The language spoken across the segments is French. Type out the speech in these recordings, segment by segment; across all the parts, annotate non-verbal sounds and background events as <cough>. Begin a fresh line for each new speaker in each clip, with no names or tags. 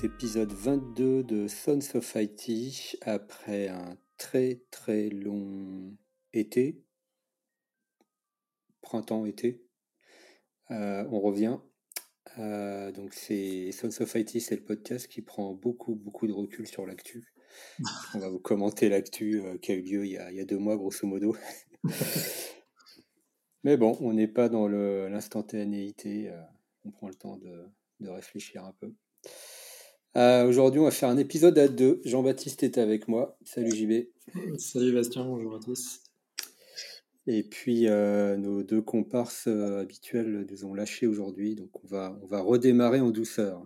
cet épisode 22 de Sons of IT après un très très long été, printemps-été. Euh, on revient. Euh, donc c'est Sons of IT, c'est le podcast qui prend beaucoup beaucoup de recul sur l'actu. <laughs> On va vous commenter l'actu euh, qui a eu lieu il y a, il y a deux mois grosso modo. <laughs> Mais bon, on n'est pas dans l'instantanéité, on prend le temps de, de réfléchir un peu. Euh, Aujourd'hui, on va faire un épisode à deux. Jean-Baptiste est avec moi. Salut JB.
Salut Bastien, bonjour à tous.
Et puis, euh, nos deux comparses euh, habituels nous ont lâchés aujourd'hui, donc on va, on va redémarrer en douceur.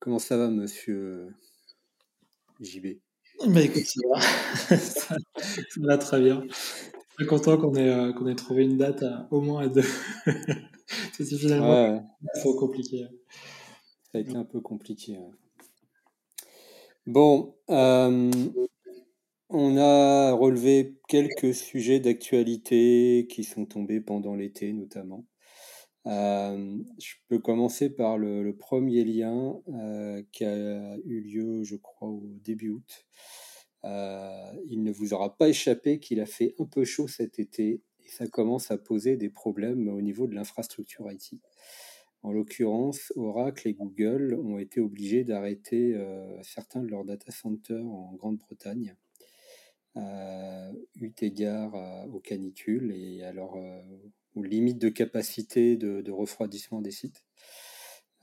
Comment ça va, monsieur JB
Bah écoute, ça va, ça, <laughs> ça va très bien. Je suis content qu'on ait, qu'on ait trouvé une date à- au moins à deux. <laughs> C'était finalement
Ouais,
trop compliqué.
Ça a été un peu compliqué. Bon, euh, on a relevé quelques sujets d'actualité qui sont tombés pendant l'été, notamment. Euh, je peux commencer par le, le premier lien euh, qui a eu lieu, je crois, au début août. Euh, il ne vous aura pas échappé qu'il a fait un peu chaud cet été et ça commence à poser des problèmes au niveau de l'infrastructure IT. En l'occurrence, Oracle et Google ont été obligés d'arrêter euh, certains de leurs data centers en Grande-Bretagne, euh, eu égard à- aux canicules et à leur, euh, aux limites de capacité de, refroidissement des sites.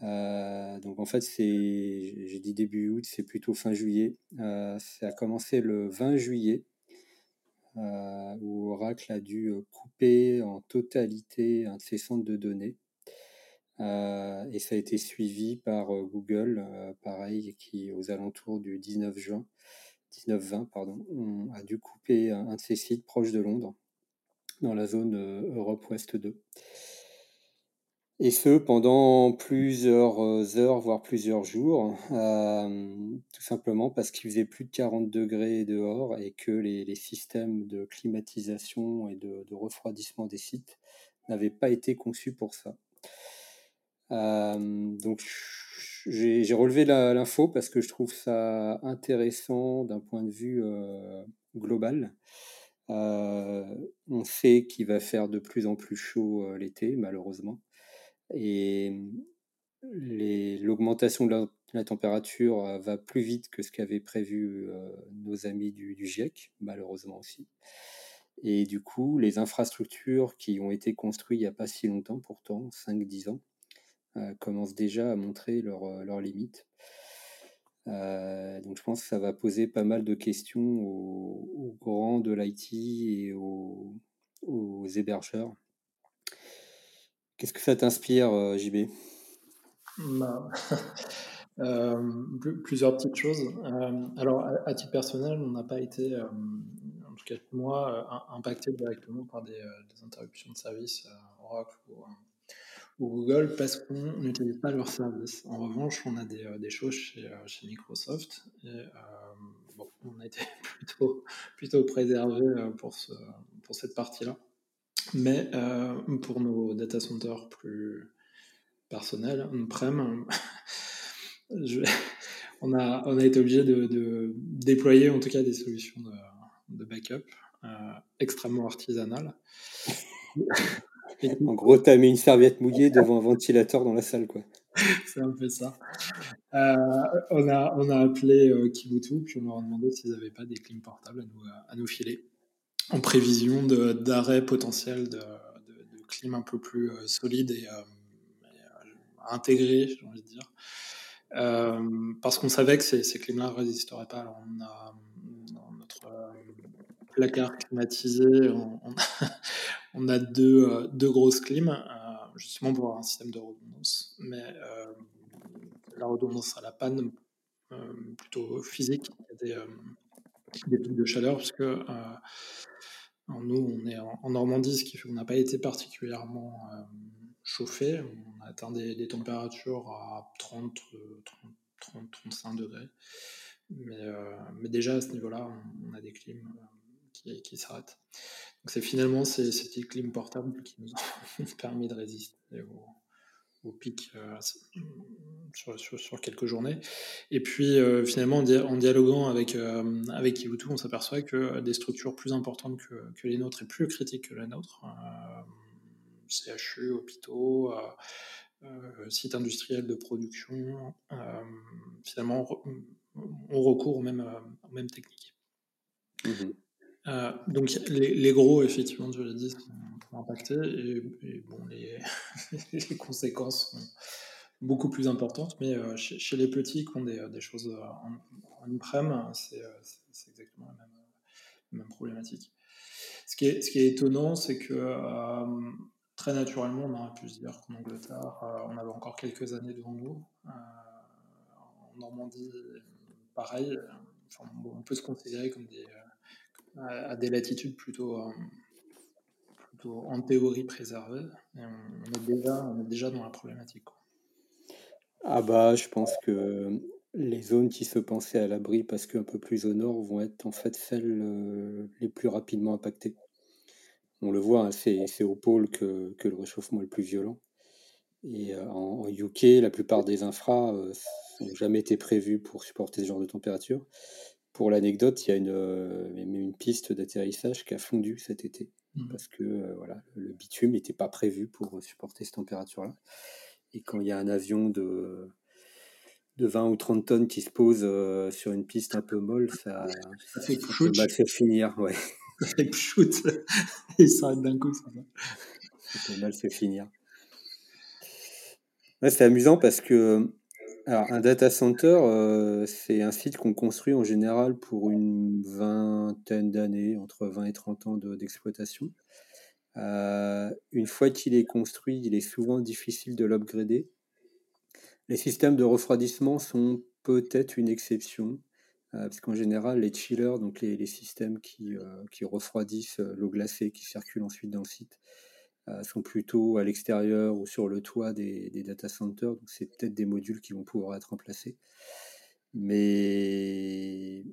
Euh, donc en fait, c'est, j'ai dit début août, c'est plutôt fin juillet. Euh, ça a commencé le 20 juillet, euh, où Oracle a dû euh, couper en totalité un de ses centres de données. Euh, et ça a été suivi par euh, Google, euh, pareil, qui aux alentours du 19 juin, 19-20, pardon, on a dû couper un, de ses sites proche de Londres, dans la zone Europe Ouest 2. Et ce, pendant plusieurs heures, voire plusieurs jours, tout simplement parce qu'il faisait plus de 40 degrés dehors et que les, systèmes de climatisation et de refroidissement des sites n'avaient pas été conçus pour ça. Euh, donc j'ai relevé l'info parce que je trouve ça intéressant d'un point de vue euh, global. Euh, on sait qu'il va faire de plus en plus chaud l'été, malheureusement. Et l'augmentation de la, température va plus vite que ce qu'avaient prévu nos amis du, du GIEC, malheureusement aussi. Et du coup, les infrastructures qui ont été construites il n'y a pas si longtemps, pourtant, 5-10 ans, commencent déjà à montrer leurs euh, leurs limites. Euh, donc je pense que ça va poser pas mal de questions aux, aux grands de l'IT et aux, aux hébergeurs. Qu'est-ce que ça t'inspire, euh, JB
Bah, <laughs> euh, pl- plusieurs petites choses. Euh, alors, à, titre personnel, on n'a pas été, euh, en tout cas moi, euh, im- impacté directement par des, euh, des interruptions de service euh, Oracle ou, euh, Google parce qu'on n'utilise pas leurs services. En revanche, on a des, euh, des choses chez, euh, Microsoft et euh, on a été <laughs> plutôt, plutôt préservé pour, ce, pour cette partie-là. Mais pour nos data centers plus personnels, on-prem, <laughs> on, a, on a été obligé de, déployer en tout cas des solutions de, backup extrêmement artisanales. <laughs>
En gros, t'as mis une serviette mouillée devant un ventilateur dans la salle, quoi. <laughs>
c'est un peu ça. Euh, on, a, on a appelé euh, Kibutu, puis on leur a demandé s'ils n'avaient pas des clims portables à nous, à nous filer, en prévision d'arrêt potentiel de, de, clim un peu plus euh, solide et, euh, euh, intégré, j'ai envie de dire. Euh, parce qu'on savait que ces, ces clims-là ne résisteraient pas. Alors on a notre euh, placard climatisé, <laughs> on, a, deux, euh, deux grosses clims, euh, justement pour avoir un système de redondance. Mais euh, la redondance à la panne, plutôt physique, il y a des, des pics de chaleur, parce que nous, on est en, Normandie, ce qui fait qu'on n'a pas été particulièrement chauffé. On a atteint des, températures à 30, euh, 30, 30, 35 degrés. Mais, mais déjà à ce niveau-là, on, a des clims qui, c'est finalement ces, ces petits clims portables qui nous <laughs> ont permis de résister aux, au pic sur, sur, quelques journées. Et puis finalement, en, dialoguant avec, avec Kivutu, on s'aperçoit que des structures plus importantes que, les nôtres et plus critiques que la nôtre, CHU, hôpitaux, sites industriels de production, finalement, on recourt aux mêmes, aux mêmes techniques. Mmh euh, donc les, gros, effectivement, je l'ai dit, sont, impactés et, bon, les, <laughs> les, conséquences sont beaucoup plus importantes, mais euh, chez, les petits qui ont des, des choses en, en prem, c'est exactement la même, problématique. Ce qui est, ce qui est étonnant, c'est que euh, très naturellement, on aurait pu se dire qu'en Angleterre, on avait encore quelques années devant nous. en Normandie, pareil, on peut se considérer comme des, à, des latitudes plutôt, euh, plutôt en théorie préservées. on, est déjà, on est déjà dans la problématique.
Ah bah, je pense que les zones qui se pensaient à l'abri parce qu'un peu plus au nord vont être en fait celles euh, les plus rapidement impactées. On le voit, hein, c'est au pôle que, que, le réchauffement est le plus violent. Et euh, en, UK, la plupart des infras n'ont jamais été prévus pour supporter ce genre de température. Pour l'anecdote, il y a une, euh, une piste d'atterrissage qui a fondu cet été mmh. parce que euh, voilà, le bitume n'était pas prévu pour supporter cette température-là. Et quand il y a un avion de, de 20 ou 30 tonnes qui se pose euh, sur une piste un peu molle, ça, <laughs>
ça, fait peut mal
se finir. Ouais. <laughs>
Ça fait shoot <laughs> et ça s'arrête d'un coup. Ça,
ça peut mal se finir. c'est amusant parce que alors, un data center, euh, c'est un site qu'on construit en général pour une vingtaine d'années, entre 20 et 30 ans d'exploitation. Euh, une fois qu'il est construit, il est souvent difficile de l'upgrader. Les systèmes de refroidissement sont peut-être une exception, euh, parce qu'en général, les chillers, donc les, systèmes qui, refroidissent l'eau glacée qui circule ensuite dans le site, sont plutôt à l'extérieur ou sur le toit des, data centers. C'est peut-être des modules qui vont pouvoir être remplacés. Mais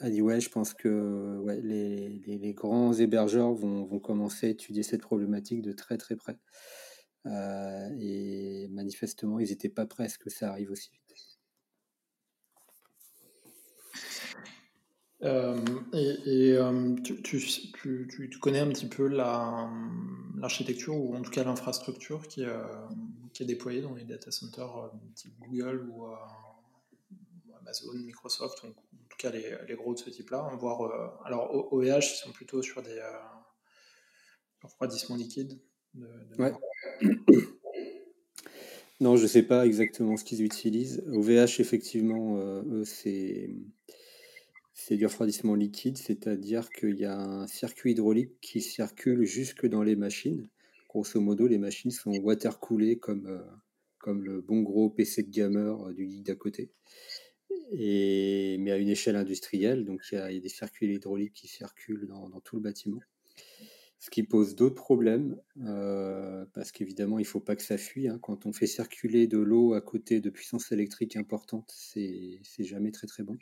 ouais, je pense que les, grands hébergeurs vont, vont, commencer à étudier cette problématique de très très près. Euh, et manifestement, ils n'étaient pas prêts à ce que ça arrive aussi vite.
Euh, et, euh, tu, tu, tu, connais un petit peu l'architecture ou en tout cas l'infrastructure qui, euh, qui, est déployée dans les data centers type Google ou Amazon, Microsoft, en tout cas les, les gros de ce type-là. Voir, alors OVH, ils sont plutôt sur des refroidissements liquides. De,
ouais. Non, je ne sais pas exactement ce qu'ils utilisent. OVH, effectivement, c'est c'est du refroidissement liquide, c'est-à-dire qu'il y a un circuit hydraulique qui circule jusque dans les machines. Grosso modo, les machines sont water-coolées comme, euh, comme le bon gros PC de gamer euh, du geek d'à côté. Et, mais à une échelle industrielle, donc il y a, des circuits hydrauliques qui circulent dans, tout le bâtiment. Ce qui pose d'autres problèmes, euh, parce qu'évidemment, il ne faut pas que ça fuit. Hein. Quand on fait circuler de l'eau à côté de puissance électrique importante, c'est jamais très très bon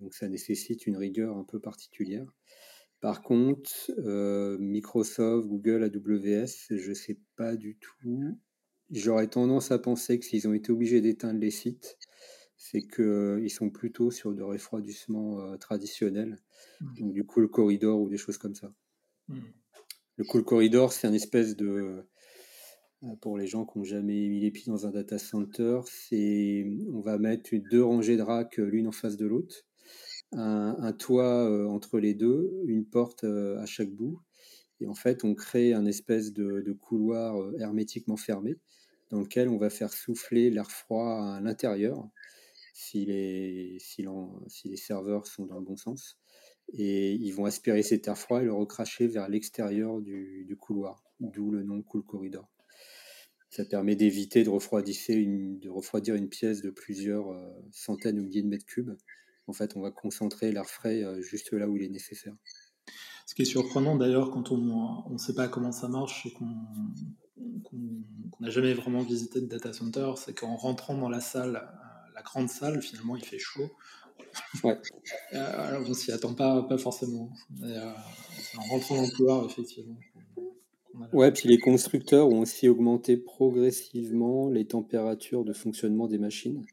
donc ça nécessite une rigueur un peu particulière. Par contre, euh, Microsoft, Google, AWS, je ne sais pas du tout. J'aurais tendance à penser que s'ils ont été obligés d'éteindre les sites, c'est qu'ils euh, sont plutôt sur de refroidissement euh, traditionnel. Mmh. Donc du cool corridor ou des choses comme ça. Mmh. Le cool corridor, c'est un espèce de... Pour les gens qui n'ont jamais mis les pieds dans un data center, c'est on va mettre deux rangées de racks l'une en face de l'autre un, toit euh, entre les deux, une porte euh, à chaque bout. Et en fait, on crée un espèce de, couloir euh, hermétiquement fermé dans lequel on va faire souffler l'air froid à l'intérieur si les, serveurs sont dans le bon sens. Et ils vont aspirer cet air froid et le recracher vers l'extérieur du, couloir, d'où le nom Cool Corridor. Ça permet d'éviter de refroidir une pièce de plusieurs centaines ou milliers de mètres cubes en fait, on va concentrer l'air frais euh, juste là où il est nécessaire.
Ce qui est surprenant d'ailleurs quand on ne sait pas comment ça marche et qu'on n'a jamais vraiment visité de data center, c'est qu'en rentrant dans la salle, euh, la grande salle, finalement il fait chaud. Ouais. Euh, alors on s'y attend pas, pas forcément. en rentrant dans le couloir, effectivement,
Ouais, puis les constructeurs ont aussi augmenté progressivement les températures de fonctionnement des machines.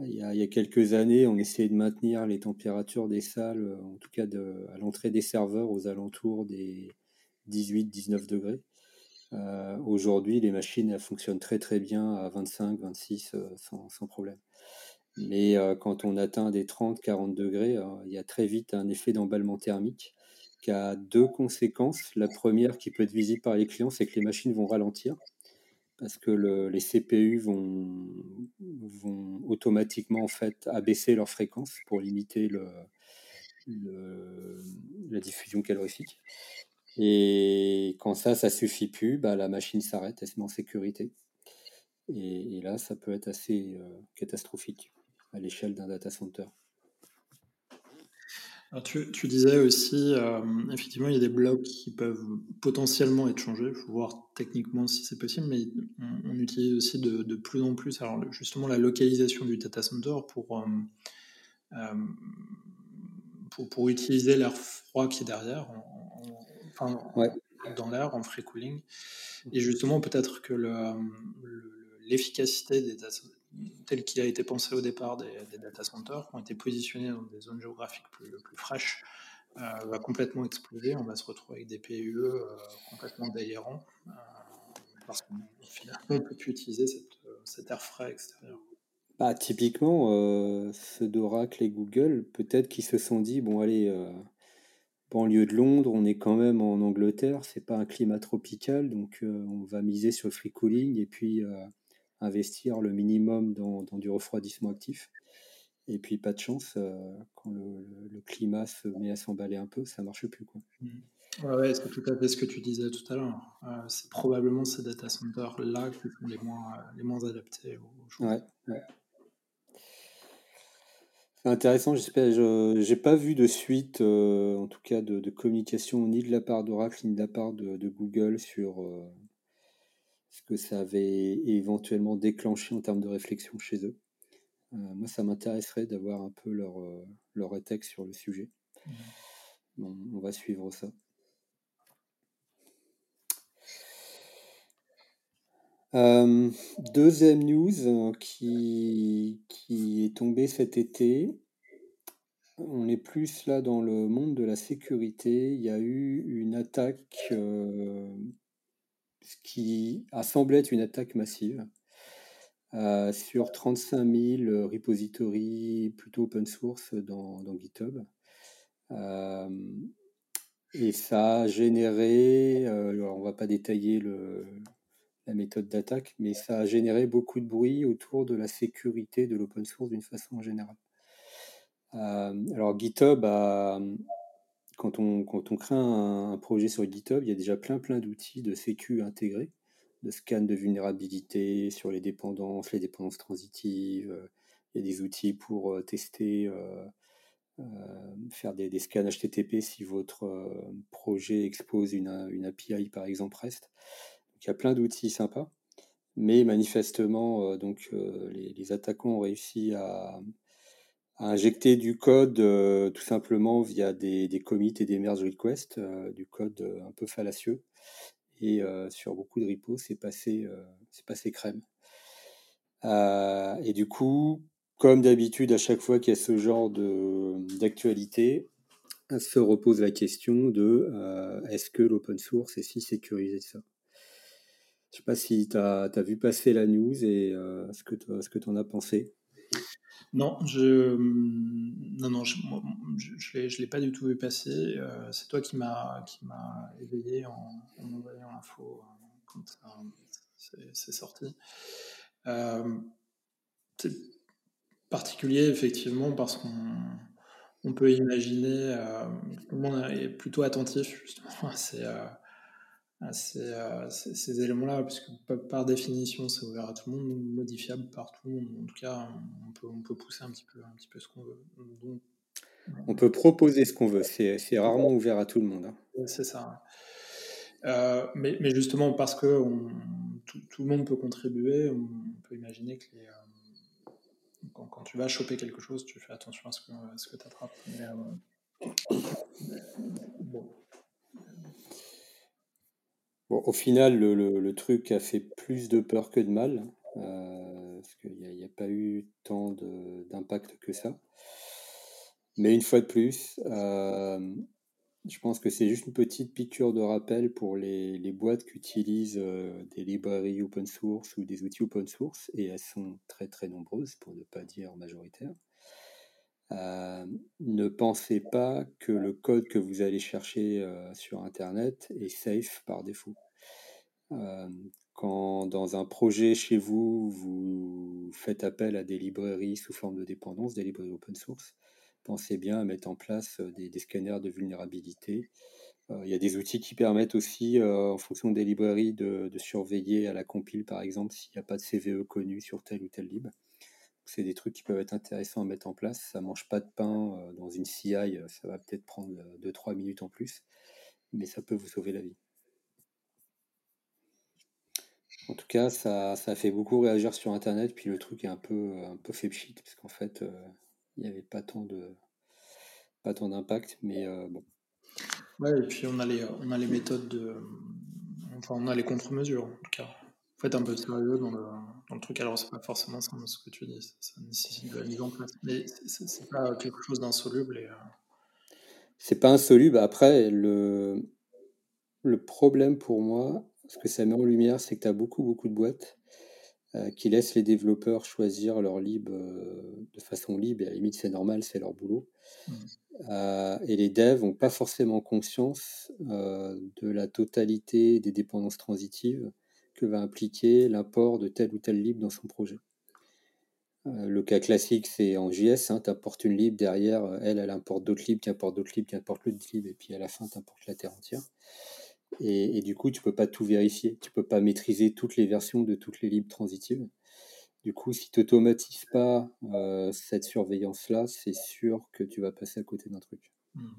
Il y, a, quelques années, on essayait de maintenir les températures des salles, en tout cas à l'entrée des serveurs, aux alentours des 18-19 degrés. Euh, aujourd'hui, les machines fonctionnent très très bien à 25, 26 euh, sans, problème. Mais euh, quand on atteint des 30, 40 degrés, il y a très vite un effet d'emballement thermique qui a deux conséquences. La première qui peut être visible par les clients, c'est que les machines vont ralentir parce que le, les CPU vont, automatiquement en fait abaisser leur fréquence pour limiter la diffusion calorifique. Et quand ça, ça suffit plus, bah, la machine s'arrête, elle se met en sécurité. Et, là, ça peut être assez euh, catastrophique à l'échelle d'un data center.
Alors tu, tu, disais aussi, euh, effectivement, il y a des blocs qui peuvent potentiellement être changés. Il faut voir techniquement si c'est possible, mais on, utilise aussi de, de, plus en plus, alors justement, la localisation du data center pour, euh, pour, pour, utiliser l'air froid qui est derrière, dans l'air, en free cooling. Et justement, peut-être que l'efficacité des tel qu'il a été pensé au départ des, data centers, qui ont été positionnés dans des zones géographiques plus, plus fraîches, euh, va complètement exploser. On va se retrouver avec des PUE euh, complètement délirants, euh, parce qu'on ne peut plus utiliser cet air frais extérieur.
Bah, typiquement, ceux d'Oracle et Google, peut-être qu'ils se sont dit, bon allez, lieu de Londres, on est quand même en Angleterre, c'est pas un climat tropical, donc on va miser sur le free cooling et puis investir le minimum dans, du refroidissement actif. Et puis pas de chance, euh, quand le, climat se met à s'emballer un peu, ça marche plus. Quoi.
Mmh. Ouais, c'est tout à fait ce que tu disais tout à l'heure. c'est probablement ces data centers là qui sont les moins, les moins adaptés aux choses. Ouais,
c'est intéressant, j'espère. Je n'ai pas vu de suite, euh, en tout cas de, communication, ni de la part d'Oracle, ni de la part de, Google sur euh, ce que ça avait éventuellement déclenché en termes de réflexion chez eux. Euh, moi, ça m'intéresserait d'avoir un peu leur, leur éthique sur le sujet. Mmh. on va suivre ça. Euh, deuxième news euh, qui, qui est tombée cet été. On est plus là dans le monde de la sécurité. Il y a eu une attaque euh, qui a semblé être une attaque massive sur 35 000 repositories plutôt open source dans, GitHub. et ça a généré, on va pas détailler le, la méthode d'attaque, mais ça a généré beaucoup de bruit autour de la sécurité de l'open source d'une façon générale. Euh, alors GitHub, quand, on, quand on crée un, projet sur GitHub, il y a déjà plein plein d'outils de sécu intégrés, de scan de vulnérabilité sur les dépendances, les dépendances transitives. Il y a des outils pour euh, tester, euh, faire des, scans HTTP si votre projet expose une, une API, par exemple REST il y a plein d'outils sympas, mais manifestement, euh, donc, euh, les, attaquants ont réussi à, injecter du code euh, tout simplement via des, commits et des merge requests, du code un peu fallacieux. Et sur beaucoup de repos, c'est passé, passé crème. et du coup, comme d'habitude, à chaque fois qu'il y a ce genre d'actualité, se repose la question de est-ce que l'open source est si sécurisé ça? Je ne sais pas si tu as, vu passer la news et euh, ce que tu en as pensé.
Non, je non, non, je ne l'ai pas du tout vu passer. Euh, c'est toi qui m'as éveillé en, en envoyant l'info euh, quand c'est sorti. c'est particulier effectivement parce qu'on on peut imaginer, tout le monde est plutôt attentif justement <laughs> à euh, ces, ces, éléments-là, puisque par définition, c'est ouvert à tout le monde, modifiable par tout le monde. En tout cas, on peut, on peut pousser un petit peu, un petit peu ce qu'on veut.
on peut proposer ce qu'on veut, c'est rarement ouvert à tout le monde. Hein.
C'est ça. Euh, mais, mais, justement, parce que on, tout, tout, le monde peut contribuer, on peut imaginer que les, euh, quand, quand, tu vas choper quelque chose, tu fais attention à ce que, ce que tu attrapes.
bon. Au final, le, truc a fait plus de peur que de mal, euh, parce qu'il n'y a, pas eu tant d'impact que ça. Mais une fois de plus, euh, je pense que c'est juste une petite piqûre de rappel pour les, boîtes qui utilisent euh, des librairies open source ou des outils open source, et elles sont très très nombreuses, pour ne pas dire majoritaires. Euh, ne pensez pas que le code que vous allez chercher euh, sur Internet est safe par défaut. Euh, quand dans un projet chez vous, vous faites appel à des librairies sous forme de dépendance, des librairies open source, pensez bien à mettre en place des, scanners de vulnérabilité. Il y a des outils qui permettent aussi, en fonction des librairies, de, de, surveiller à la compile, par exemple, s'il n'y a pas de CVE connu sur tel ou tel lib c'est des trucs qui peuvent être intéressants à mettre en place. Ça mange pas de pain euh, dans une CI, euh, ça va peut-être prendre 2-3 euh, minutes en plus, mais ça peut vous sauver la vie. En tout cas, ça, ça fait beaucoup réagir sur Internet, puis le truc est un peu, un peu fait parce qu'en fait, il n'y avait pas tant de pas tant d'impact, mais bon.
Ouais, et puis on a les, on a les méthodes de. Enfin, on a les contre-mesures, en tout cas être un peu sérieux dans le, dans le truc. Alors, c'est pas forcément ça, ce que tu dis, ça nécessite de la mise en place. Mais c'est pas quelque chose d'insoluble. Et, euh,
C'est pas insoluble. Après, le, le problème pour moi, ce que ça met en lumière, c'est que tu as beaucoup, beaucoup de boîtes euh, qui laissent les développeurs choisir leur lib euh, de façon libre. Et à la limite, c'est normal, c'est leur boulot. Mmh. et les devs n'ont pas forcément conscience de la totalité des dépendances transitives va impliquer l'import de tel ou tel lib dans son projet. Euh, le cas classique, c'est en JS, hein, tu apportes une lib, derrière, euh, elle, elle importe d'autres libs, qui importent d'autres libs, qui importent l'autre lib, et puis à la fin, tu importes la terre entière. Et, du coup, tu peux pas tout vérifier, tu peux pas maîtriser toutes les versions de toutes les libs transitives. Du coup, si tu n'automatises pas euh, cette surveillance-là, c'est sûr que tu vas passer à côté d'un truc.
Hmm.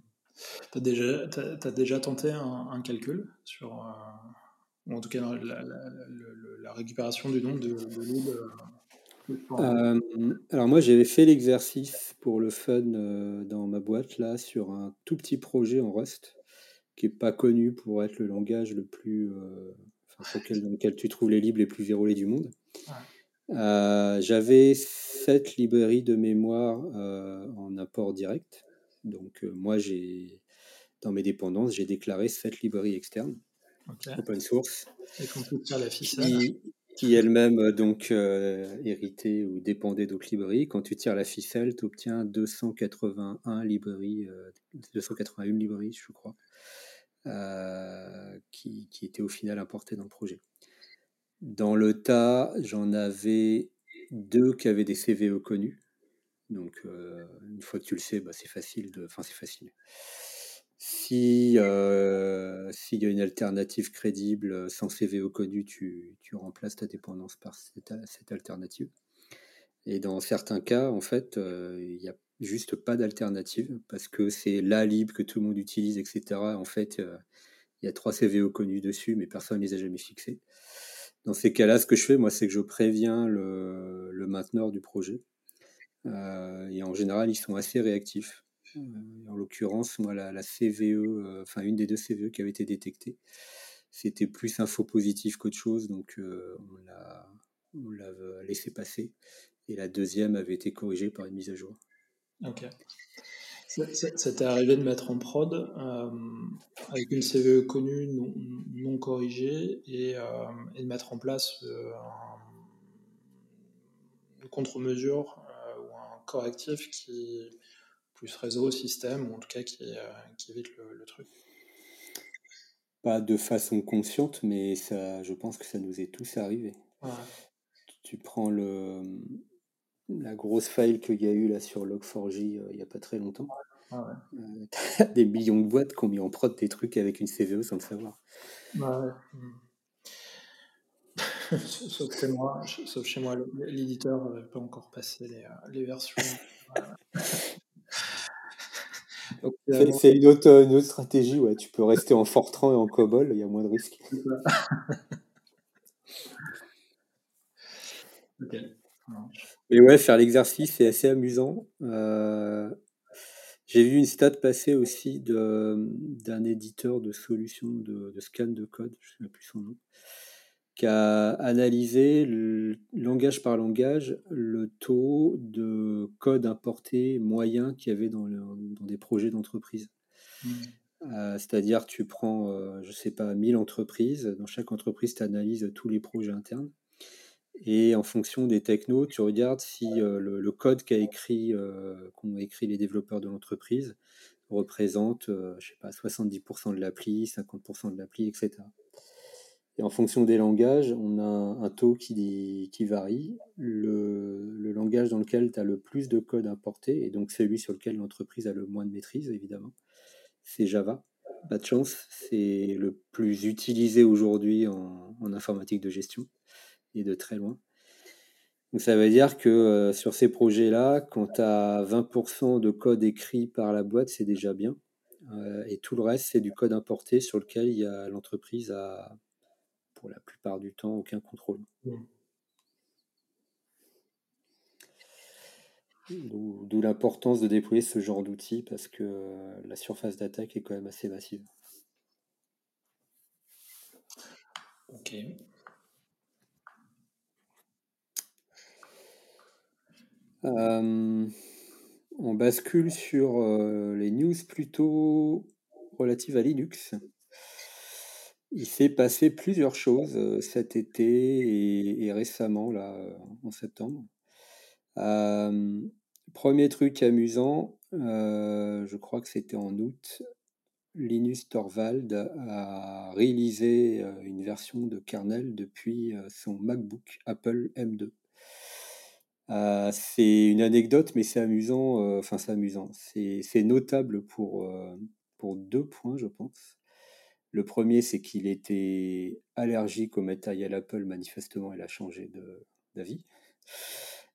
Tu as, déjà tenté un, calcul sur, ou en tout cas la, récupération du nombre de, de
euh, euh, alors moi j'avais fait l'exercice pour le fun euh, dans ma boîte là sur un tout petit projet en Rust qui est pas connu pour être le langage le plus dans lequel tu trouves les libres les plus vérolés du monde. J'avais cette librairie de mémoire en apport direct. Donc moi j'ai dans mes dépendances j'ai déclaré cette librairie externe open source, qui, elle-même euh, donc euh, héritée ou dépendait d'autres librairies. Quand tu tires la ficelle, tu obtiens 281 librairies, 281 euh, librairies, je crois, qui, qui étaient au final importées dans le projet. Dans le tas, j'en avais deux qui avaient des CVE connus. Donc, une fois que tu le sais, bah, c'est facile de. Enfin, c'est facile. Si euh, s'il y a une alternative crédible euh, sans CVO connu, tu, tu remplaces ta dépendance par cette, alternative. Et dans certains cas, en fait, euh, il n'y a juste pas d'alternative parce que c'est la lib que tout le monde utilise, etc. En fait, il y a trois CVO connus dessus, mais personne ne les a jamais fixés. Dans ces cas-là, ce que je fais, moi, c'est que je préviens le, le mainteneur du projet. et en général, ils sont assez réactifs. Euh, en l'occurrence, moi, la, CVE, euh, enfin une des deux CVE qui avait été détectée, c'était plus un faux positif qu'autre chose, donc euh, on l'a laissé passer. Et la deuxième avait été corrigée par une mise à jour.
Ok. Ça t'est arrivé de mettre en prod avec une CVE connue non, corrigée et, de mettre en place une contre-mesure ou un correctif qui, plus réseau, système, ou en tout cas qui, euh, évite le, truc.
Pas de façon consciente, mais ça, je pense que ça nous est tous arrivé. Tu, prends le, la grosse faille qu'il y a eu là sur Log4j euh, il n'y a pas très longtemps. Euh, <laughs> des millions de boîtes qui ont mis en prod des trucs avec une CVE sans le savoir. <laughs>
sauf, chez moi, sauf chez moi, l'éditeur n'avait pas encore passé les, les versions. <laughs>
C'est une autre, stratégie, ouais. Tu peux rester en Fortran et en COBOL, il y a moins de risques. <laughs> Mais ouais, faire l'exercice, c'est assez amusant. Euh, J'ai vu une stat passer aussi d'un éditeur de solutions de, scan de code, je ne sais plus son nom, qui a analysé langage par langage le taux de code importé moyen qu'il y avait dans, dans des projets d'entreprise. Mmh. Euh, c'est-à-dire, tu prends, euh, je ne sais pas, 1000 entreprises. Dans chaque entreprise, tu analyses tous les projets internes. Et en fonction des technos, tu regardes si euh, le, code qu'a écrit, qu'ont écrit les développeurs de l'entreprise représente, je sais pas, 70% de l'appli, 50% de l'appli, etc. Et en fonction des langages, on a un taux qui, varie. Le, langage dans lequel tu as le plus de code importé, et donc celui sur lequel l'entreprise a le moins de maîtrise, évidemment, c'est Java. Pas de chance, c'est le plus utilisé aujourd'hui en, informatique de gestion et de très loin. Donc ça veut dire que euh, sur ces projets-là, quand tu as 20% de code écrit par la boîte, c'est déjà bien. Euh, et tout le reste, c'est du code importé sur lequel l'entreprise a, pour la plupart du temps, aucun contrôle. Mmh. D'où l'importance de déployer ce genre d'outils parce que euh, la surface d'attaque est quand même assez massive.
Ok.
Euh, on bascule sur euh, les news plutôt relatives à Linux. Il s'est passé plusieurs choses cet été et récemment, en septembre. Premier truc amusant, je crois que c'était en août, Linus Torvald a réalisé une version de kernel depuis son MacBook Apple M2. c'est une anecdote, mais c'est amusant. Enfin, c'est amusant. C'est notable pour deux points, je pense. Le premier, c'est qu'il était allergique au matériel Apple. Manifestement, il a changé d'avis.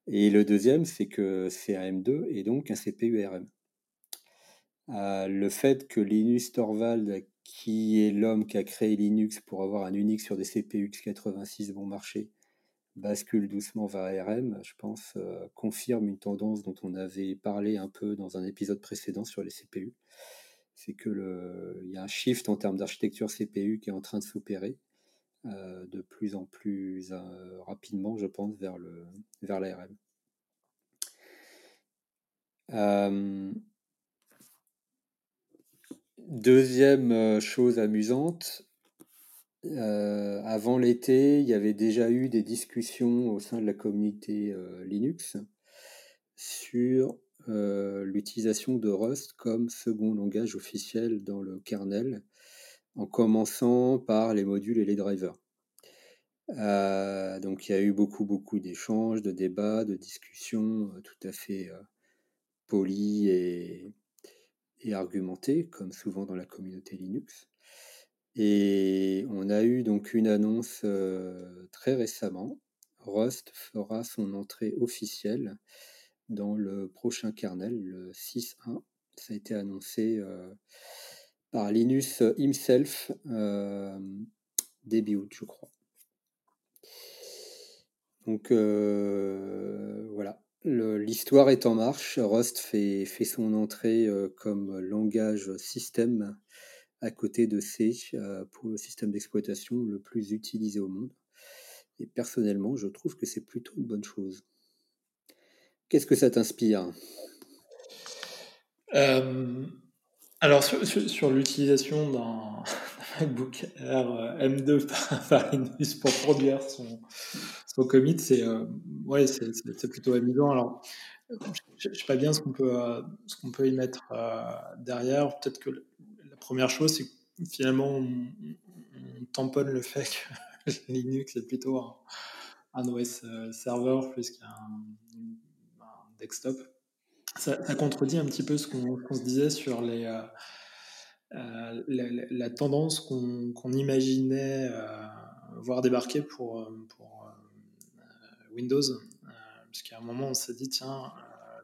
Et le deuxième, c'est que c'est un M2 et donc un CPU ARM. Euh, le fait que Linus Torvald, qui est l'homme qui a créé Linux pour avoir un Unix sur des CPU x86 bon marché, bascule doucement vers ARM, je pense, euh, confirme une tendance dont on avait parlé un peu dans un épisode précédent sur les CPU. C'est que il y a un shift en termes d'architecture CPU qui est en train de s'opérer euh, de plus en plus euh, rapidement, je pense, vers le vers l'ARM. Euh, deuxième chose amusante, avant l'été, il y avait déjà eu des discussions au sein de la communauté Linux sur l'utilisation de Rust comme second langage officiel dans le kernel en commençant par les modules et les drivers. Euh, donc il y a eu beaucoup, beaucoup d'échanges, de débats, de discussions euh, tout à fait euh, polies et, et argumentées, comme souvent dans la communauté Linux. Et on a eu donc une annonce très récemment. Rust fera son entrée officielle dans le prochain kernel, le 6.1. Ça a été annoncé par Linus himself euh, début août, je crois. Donc euh, voilà, l'histoire est en marche. Rust fait, fait son entrée euh, comme langage système à côté de C pour le système d'exploitation le plus utilisé au monde. Et personnellement, je trouve que c'est plutôt une bonne chose. Qu'est-ce que ça t'inspire?
Alors, sur, l'utilisation <laughs> d'un MacBook Air euh, M2 <laughs> par, Linus pour produire son, son commit, c'est euh, ouais, plutôt amusant. Alors, je ne sais pas bien ce qu'on peut, euh, peut y mettre derrière. Peut-être que la première chose, c'est que finalement, on, tamponne le fait que <laughs> Linux est plutôt un, OS serveur plus qu'un desktop ça, contredit un petit peu ce qu'on se disait sur euh, euh, la, tendance qu'on imaginait euh, voir débarquer pour, pour Windows. Puisqu'à un moment, on s'est dit, tiens,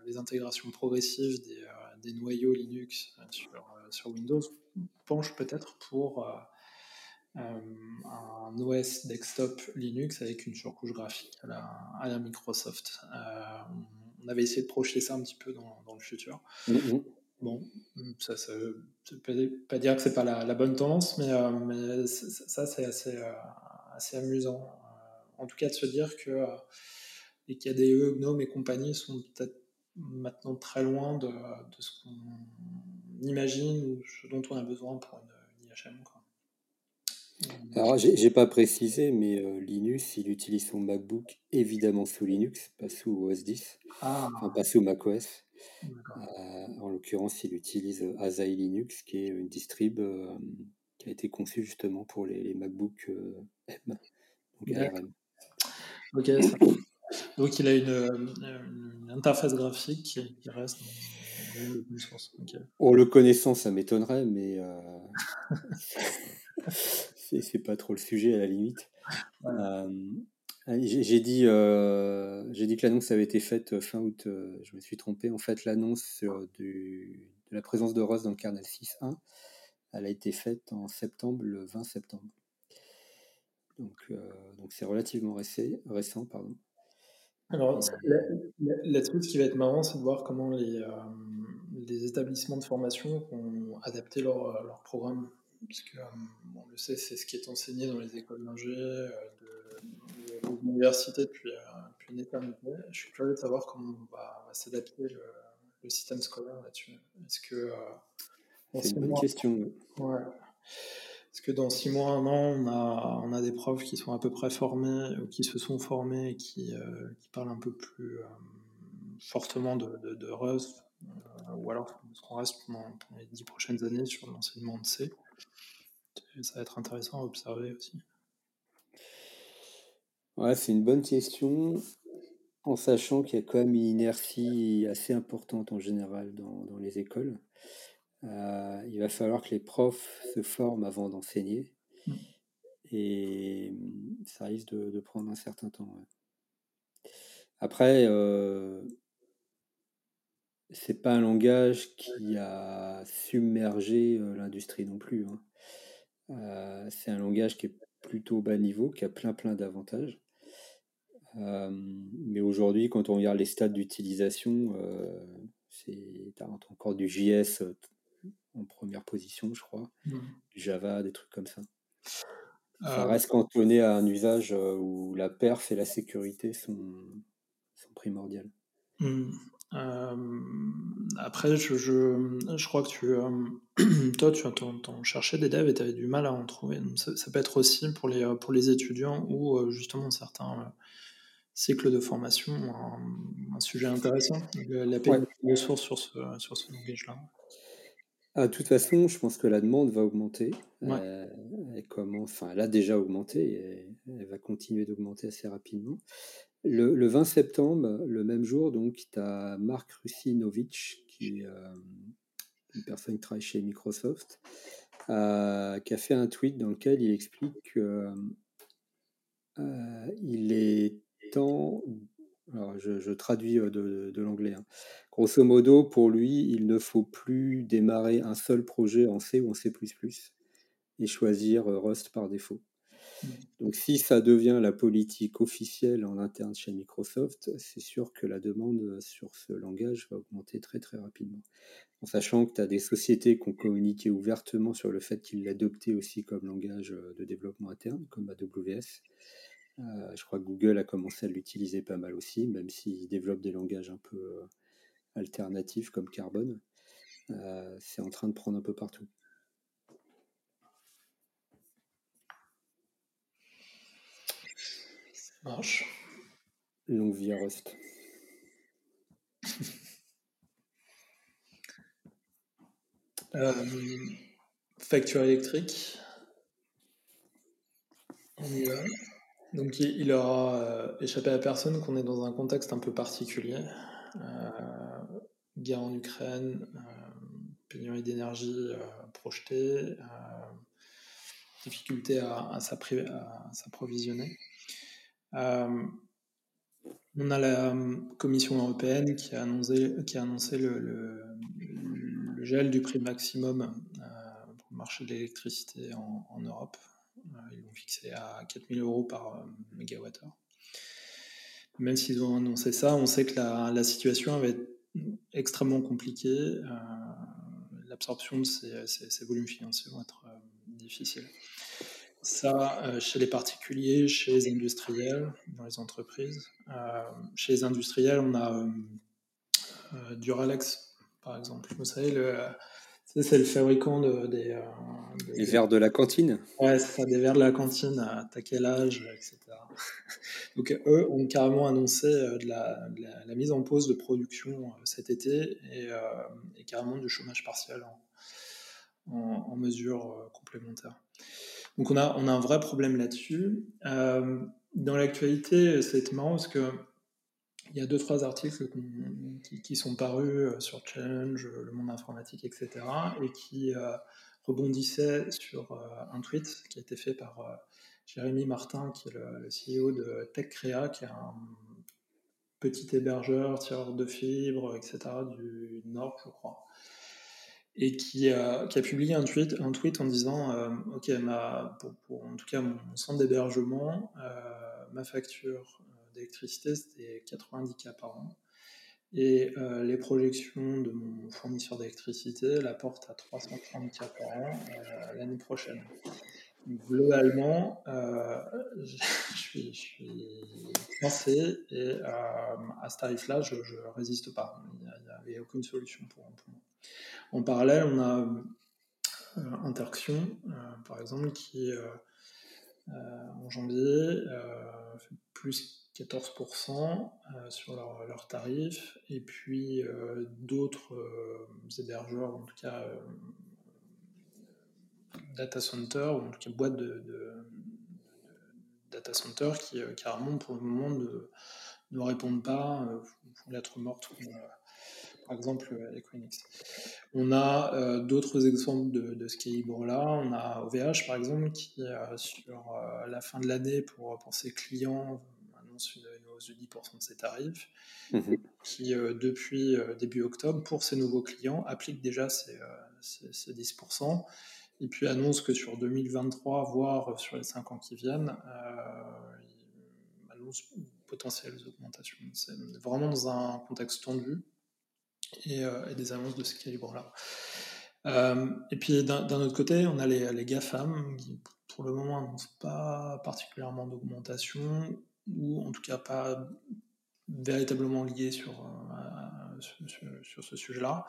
les intégrations progressives des, noyaux Linux sur, Windows penchent peut-être pour un OS desktop Linux avec une surcouche graphique à la, Microsoft avait essayé de projeter ça un petit peu dans, le futur. Mm, mm. bon, ça ne veut pas dire que c'est pas la, bonne tendance, mais, mais ça, c'est assez, assez amusant. en tout cas, de se dire que les KDE, GNOME et compagnie sont peut-être maintenant très loin de, de ce qu'on imagine ou ce dont on a besoin pour une, IHM. Quoi.
Alors, j'ai pas précisé, mais euh, Linus, il utilise son MacBook évidemment sous Linux, pas sous OS 10, ah. enfin pas sous macOS. Euh, en l'occurrence, il utilise Asahi Linux, qui est une distrib euh, qui a été conçue justement pour les, les MacBook M, donc ARM.
Ok, donc il a une, une interface graphique qui, qui reste
source. Okay. le connaissant, ça m'étonnerait, mais <laughs> c'est pas trop le sujet à la limite. Euh, j'ai dit, euh, j'ai dit que l'annonce avait été faite fin août. Euh, je me suis trompé. En fait, l'annonce de la présence de Rust dans le kernel 6.1, elle a été faite en septembre, le 20 septembre. Donc, donc c'est relativement récent, pardon.
Alors, là-dessus, ce qui va être marrant, c'est de voir comment les, les établissements de formation ont adapté leur, leur programme puisque euh, on le sait, c'est ce qui est enseigné dans les écoles d'ingé, euh, de, de, l'université depuis, euh, depuis, une éternité. Je suis curieux de savoir comment on va, s'adapter le, le, système scolaire là-dessus. Est-ce que
c'est une bonne question.
Ouais. Est-ce que dans six mois, un an, on a, on a des profs qui sont à peu près formés ou qui se sont formés et qui, qui parlent un peu plus fortement de, de, de Rust, ou alors est-ce qu'on reste pendant, pendant, les dix prochaines années sur l'enseignement de C? Ça va être intéressant à observer aussi.
Ouais, c'est une bonne question, en sachant qu'il y a quand même une inertie assez importante en général dans, dans les écoles. Euh, il va falloir que les profs se forment avant d'enseigner. Mm. Et ça risque de, de, prendre un certain temps. Après, euh, c'est pas un langage qui a submergé euh, l'industrie non plus. Hein. Euh, c'est un langage qui est plutôt bas niveau, qui a plein plein d'avantages. Euh, mais aujourd'hui, quand on regarde les stades d'utilisation, euh, c'est encore du JS en première position, je crois, mmh. du Java, des trucs comme ça. Ça reste cantonné à un usage où la perf et la sécurité sont, sont primordiales.
Mmh. Euh, après, je, je, je, crois que tu, euh, <clears throat> toi, tu as cherché des devs et tu avais du mal à en trouver. ça, peut être aussi pour les, pour les étudiants ou euh, justement certains cycles de formation un, sujet intéressant. L'API ouais. de source sur ce, sur ce langage-là.
Ah, de toute façon, je pense que la demande va augmenter. elle, commence, enfin, elle a déjà augmenté et elle va continuer d'augmenter assez rapidement. Le, 20 septembre, le même jour, donc, tu as Marc Rusinovic, qui est euh, une personne qui travaille chez Microsoft, euh, qui a fait un tweet dans lequel il explique qu'il euh, est temps. Alors, je, traduis de, l'anglais. Hein. Grosso modo, pour lui, il ne faut plus démarrer un seul projet en C ou en C et choisir Rust par défaut. Donc si ça devient la politique officielle en interne chez Microsoft, c'est sûr que la demande sur ce langage va augmenter très très rapidement. En sachant que tu as des sociétés qui ont communiqué ouvertement sur le fait qu'ils l'adoptaient aussi comme langage de développement interne, comme AWS. Euh, je crois que Google a commencé à l'utiliser pas mal aussi, même s'ils développent des langages un peu euh, alternatifs comme Carbon. Euh, c'est en train de prendre un peu partout.
Marche.
Longue vie à Rust. <laughs>
euh, facture électrique. On y va. Donc il, aura euh, échappé à personne qu'on est dans un contexte un peu particulier. Euh, guerre en Ukraine, pénurie d'énergie projetée, difficulté à, à s'approvisionner. Euh, on a la euh, Commission européenne qui a annoncé, le, gel du prix maximum euh, pour le marché de l'électricité en, Europe. ils l'ont fixé à 4000 euros par mégawattheure. Même s'ils ont annoncé ça, on sait que la, situation va être extrêmement compliquée. l'absorption de ces, volumes financiers vont être difficiles. Ça, chez les particuliers, chez les industriels, dans les entreprises. chez les industriels, on a Duralex, par exemple. Vous savez, le, c'est le fabricant de, des, euh,
Les verres de la cantine
Ouais, c'est ça, des verres de la cantine, à quel âge, etc. Donc, eux ont carrément annoncé euh, de la, la, mise en pause de production euh, cet été et, et carrément du chômage partiel en, en, mesure complémentaire. Donc, on a, un vrai problème là-dessus. dans l'actualité, c'est marrant parce que il y a deux, trois articles qui, sont parus euh, sur Challenge, Le Monde Informatique, etc., et qui euh, rebondissaient sur euh, un tweet qui a été fait par Jérémy Martin, qui est le, CEO de TechCrea, qui est un petit hébergeur, tireur de fibres, etc., du Nord, je crois, et qui, a publié un tweet, un tweet en disant Ok, ma, pour, en tout cas mon centre d'hébergement, ma facture d'électricité, c'était 90 cas par an. Et euh, les projections de mon fournisseur d'électricité la portent à 330 cas par an euh, l'année prochaine. Globalement, euh, je, suis, je coincé et à ce tarif-là, je ne résiste pas. Il n'y a, aucune solution pour, moi. En parallèle, on a Interaction, par exemple, qui en janvier fait plus 14% euh, sur leur tarifs, et puis euh, d'autres euh, hébergeurs, en tout cas data center, ou en tout cas boîtes de, data center qui carrément pour le moment ne, ne répondent pas, font lettre morte, par exemple Equinix. On a d'autres exemples de, de ce calibre-là. On a OVH par exemple qui, sur la fin de l'année, pour, pour ses clients, une, hausse de 10% de ses tarifs, mhm. qui euh, depuis euh, début octobre, pour ses nouveaux clients, applique déjà ces, 10%, euh, et puis annonce que sur 2023, voire sur les 5 ans qui viennent, annonce potentielles augmentations. C'est vraiment dans un contexte tendu et, des annonces de ce calibre-là. et puis d'un autre côté, on a les, les GAFAM qui pour le moment n'annoncent pas particulièrement d'augmentation ou en tout cas pas véritablement lié sur, euh, sur, ce sujet-là.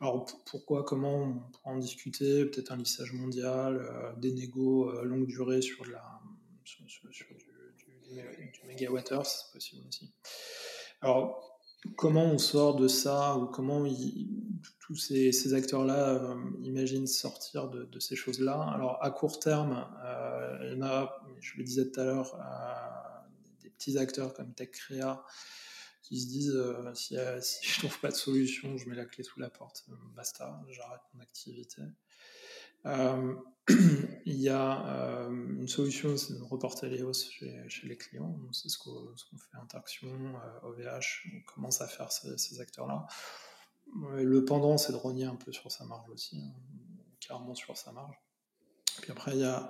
Alors pourquoi, comment on pourra en discuter? Peut-être un lissage mondial, euh, des négos euh, longue durée sur, la, sur, du, du, c'est possible aussi. Alors comment on sort de ça ou comment tous ces, acteurs-là imaginent sortir de, de ces choses-là? Alors à court terme, il y en a, je le disais tout à l'heure, petits acteurs comme TechCrea qui se disent euh, si, euh, si, je trouve pas de solution, je mets la clé sous la porte, euh, basta, j'arrête mon activité. <clears throat> il y a une solution, c'est de reporter les hausses chez, les clients. C'est ce qu'on fait Interaction, OVH, on commence à faire ces, acteurs-là. Le pendant, c'est de rogner un peu sur sa marge aussi, hein, carrément sur sa marge. Puis après, il y a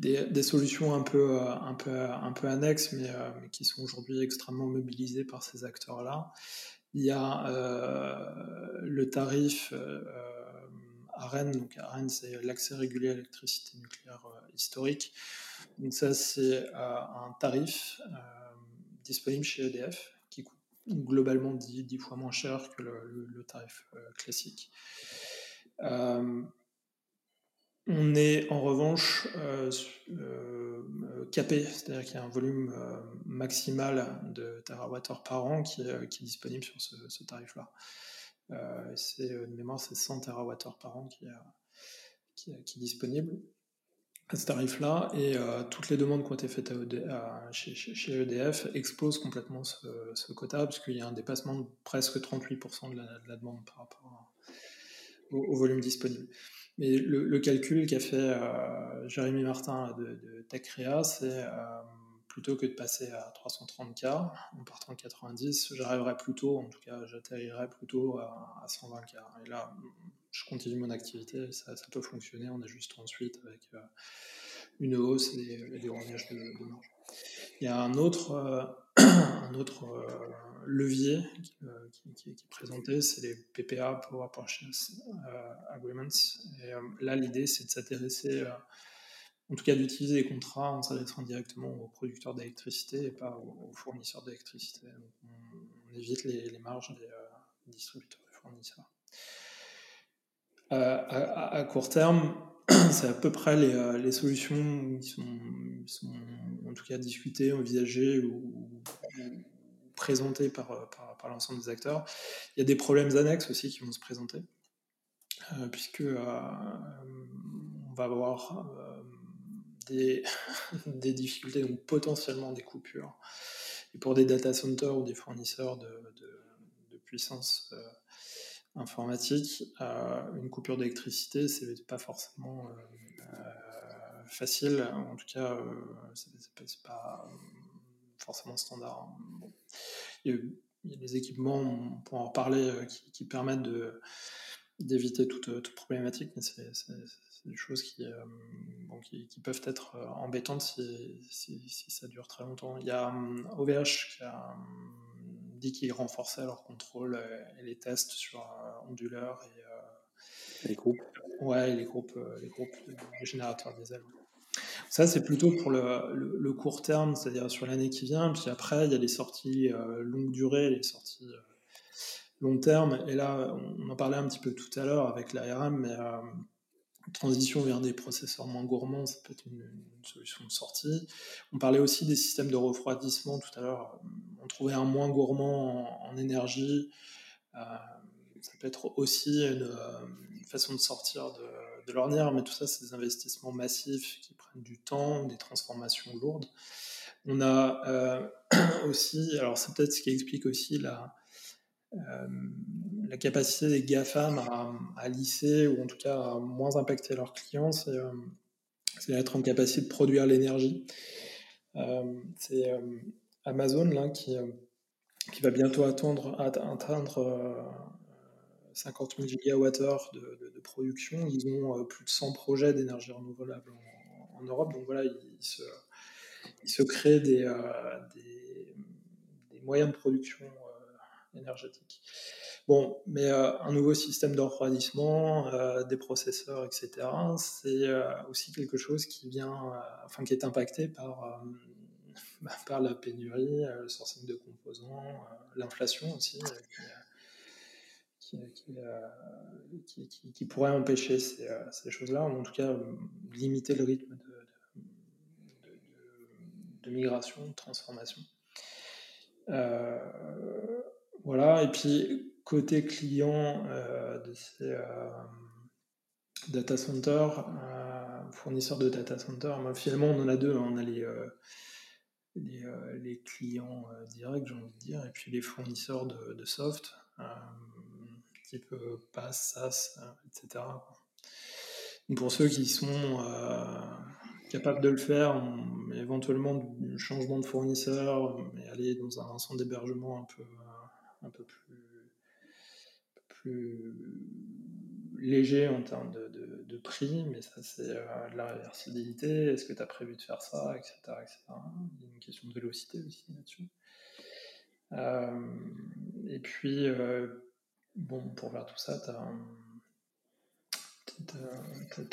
des, solutions un peu, euh, un peu, un peu annexes, mais, euh, mais qui sont aujourd'hui extrêmement mobilisées par ces acteurs-là. Il y a euh, le tarif AREN, donc AREN c'est l'accès régulier à l'électricité nucléaire historique. Donc ça c'est un tarif disponible chez EDF qui coûte globalement 10, 10 fois moins cher que le tarif classique. On est en revanche euh, euh, capé, c'est-à-dire qu'il y a un volume euh, maximal de TWh par an qui est, disponible sur ce, tarif-là. c'est de mémoire, c'est 100 TWh par an qui, est disponible à ce tarif-là, et toutes les demandes qui ont été faites chez, EDF explosent complètement ce, quota, puisqu'il y a un dépassement de presque 38% de la, demande par rapport au volume disponible. Mais le, calcul qu'a fait euh, Jérémy Martin de, TechCrea, c'est euh, plutôt que de passer à 330K en partant de 90, j'arriverai plutôt, en tout cas j'atterrirai plutôt à, 120K. Et là, je continue mon activité, ça, peut fonctionner, on ajuste ensuite avec euh, une hausse et des, regages de, marge. Il y a un autre, <clears throat> un autre levier qui, est présenté, c'est les PPA, Power Purchase Agreements. Là, l'idée, c'est de s'intéresser en tout cas d'utiliser les contrats en s'adressant directement aux producteurs d'électricité et pas aux, fournisseurs d'électricité. On, évite les, marges des distributeurs et fournisseurs. Euh, à, court terme, <clears throat> c'est à peu près les, euh, solutions qui sont, en tout cas discutées, envisagées ou, présentées par, par, l'ensemble des acteurs. Il y a des problèmes annexes aussi qui vont se présenter, euh, puisque on va avoir <laughs> des, difficultés, donc potentiellement des coupures. Et pour des data centers ou des fournisseurs de, puissance informatique, euh, une coupure d'électricité, c'est pas forcément euh, euh, facile. En tout cas, c'est pas forcément standard. Il, y a, des équipements, pour en reparler, qui, permettent d'éviter toute, problématique, mais c'est des choses qui, peuvent être embêtantes si, si, ça dure très longtemps. Il y a OVH qui a dit qu'ils renforçaient leur contrôle euh, et les tests sur euh, onduleurs et
euh, les groupes.
Ouais, les groupes, les groupes de générateurs diesel. Ça, c'est plutôt pour le, le, court terme, c'est-à-dire sur l'année qui vient. Puis après, il y a les sorties longue durée, les sorties long terme. Et là, on en parlait un petit peu tout à l'heure avec l'ARM, mais transition vers des processeurs moins gourmands, ça peut être une, solution de sortie. On parlait aussi des systèmes de refroidissement tout à l'heure. On trouvait un moins gourmand en, énergie. Euh, ça peut être aussi une, façon de sortir de, l'ornière, mais tout ça, c'est des investissements massifs qui prennent du temps, des transformations lourdes. On a euh, <clears throat> aussi, alors c'est peut-être ce qui explique aussi la, la capacité des GAFAM à, à, lisser ou en tout cas à moins impacter leurs clients, c'est euh, d'être en capacité de produire l'énergie. Euh, c'est Amazon là, qui, qui va bientôt atteindre, atteindre 50 000 gigawattheures de, de, production. Ils ont plus de 100 projets d'énergie renouvelable en, Europe. Donc voilà, ils se, créent des, moyens de production énergétique. Bon, mais euh, un nouveau système de refroidissement, euh, des processeurs, etc., c'est euh, aussi quelque chose qui vient, enfin, qui est impacté par, <laughs> bah, par la pénurie, le sourcing de composants, l'inflation aussi, qui, qui, pourrait empêcher ces, choses-là, ou en tout cas limiter le rythme de, de, de migration, de transformation. Euh, voilà, et puis côté client euh, de ces euh, data centers, euh, fournisseurs de data centers, ben, finalement on en a deux, hein. on a les, clients directs, j'ai envie de dire, et puis les fournisseurs de, soft, type PaaS, SaaS, etc. pour ceux qui sont capables de le faire, éventuellement du changement de fournisseur, et aller dans un centre d'hébergement un peu un peu plus, plus léger en termes de, de, prix, mais ça c'est euh, de la réversibilité, est-ce que tu as prévu de faire ça, etc., etc. Il y a une question de vélocité aussi là-dessus. Euh, et puis, euh, bon, pour faire tout ça, tu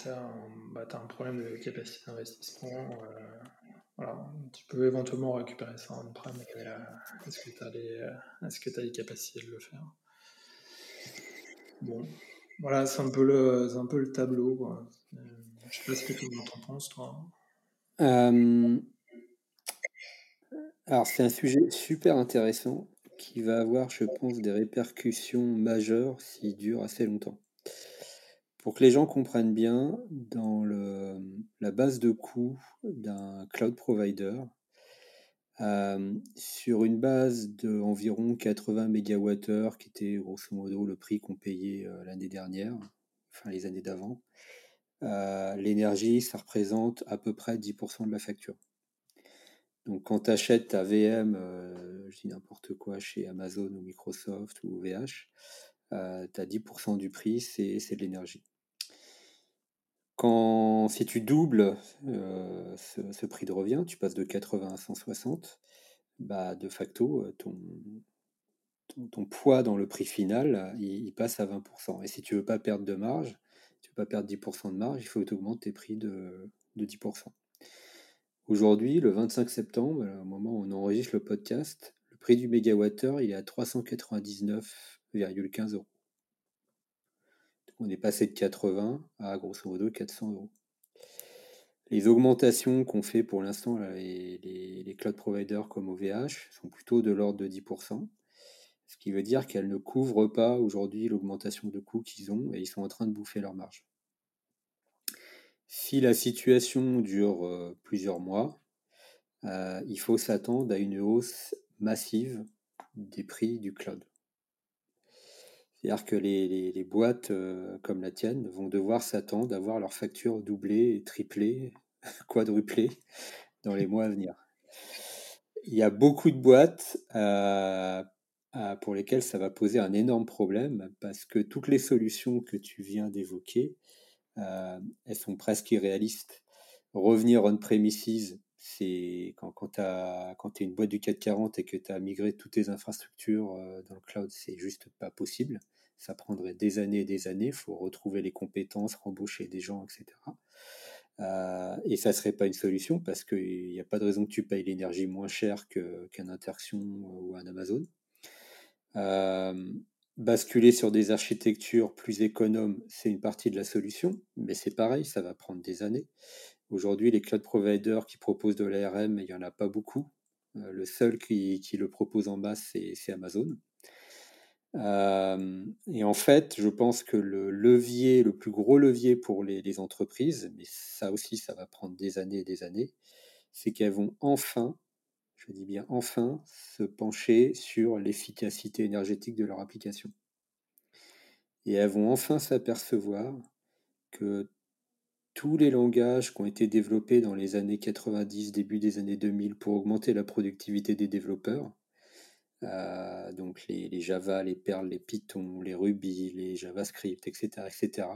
as, bah, un problème de capacité d'investissement. Tu peux éventuellement récupérer ça en prime, euh, est-ce que tu as, les, as les capacités de le faire? Bon, voilà, c'est un, peu le, un peu le tableau. Quoi. Euh, je sais pas ce que tu en penses, toi.
Euh, alors, c'est un sujet super intéressant qui va avoir, je pense, des répercussions majeures s'il dure assez longtemps. Pour que les gens comprennent bien, dans la base de coût d'un cloud provider, euh, sur une base d'environ 80 MWh, qui était grosso modo le prix qu'on payait euh, l'année dernière, enfin les années d'avant, euh, l'énergie, ça représente à peu près 10% de la facture. Donc quand tu achètes ta VM, je dis n'importe quoi, chez Amazon ou Microsoft ou VH, tu as 10% du prix, c'est de l'énergie. Quand, si tu doubles ce, prix de revient, tu passes de 80 à 160, bah, de facto, ton, ton, poids dans le prix final, il, passe à 20%. Et si tu veux pas perdre de marge, tu veux pas perdre 10% de marge, il faut que tu augmentes tes prix de, de 10%. Aujourd'hui, le 25 septembre, au moment où on enregistre le podcast, le prix du mégawattheure, il est à 399,15 euros. On est passé de 80 à grosso modo 400 euros. Les augmentations qu'on fait pour l'instant, les, cloud providers comme OVH, sont plutôt de l'ordre de 10%, ce qui veut dire qu'elles ne couvrent pas aujourd'hui l'augmentation de coûts qu'ils ont et ils sont en train de bouffer leur marge. Si la situation dure euh, plusieurs mois, euh, il faut s'attendre à une hausse massive des prix du cloud. C'est-à-dire que les, boîtes euh, comme la tienne vont devoir s'attendre à voir leurs factures doublées, triplées, <laughs> quadruplées dans les mois à venir. Il y a beaucoup de boîtes pour lesquelles ça va poser un énorme problème parce que toutes les solutions que tu viens d'évoquer euh, elles sont presque irréalistes. Revenir on-premises, c'est quand, quand tu es une boîte du 440 et que tu as migré toutes tes infrastructures euh, dans le cloud, c'est juste pas possible. Ça prendrait des années et des années. Il faut retrouver les compétences, rembaucher des gens, etc. Euh, et ça serait pas une solution parce qu'il n'y a pas de raison que tu payes l'énergie moins cher qu'un Interaction ou un Amazon. Euh, Basculer sur des architectures plus économes, c'est une partie de la solution, mais c'est pareil, ça va prendre des années. Aujourd'hui, les cloud providers qui proposent de l'ARM, il n'y en a pas beaucoup. Euh, le seul qui, le propose en masse, c'est Amazon. Euh, et en fait, je pense que le levier, le plus gros levier pour les, les entreprises, mais ça aussi, ça va prendre des années et des années, c'est qu'elles vont enfin je dis bien enfin, se pencher sur l'efficacité énergétique de leur application. Et elles vont enfin s'apercevoir que tous les langages qui ont été développés dans les années 90, début des années 2000 pour augmenter la productivité des développeurs, euh, donc les, Java, les Perl, les Python, les Ruby, les JavaScript, etc., etc.,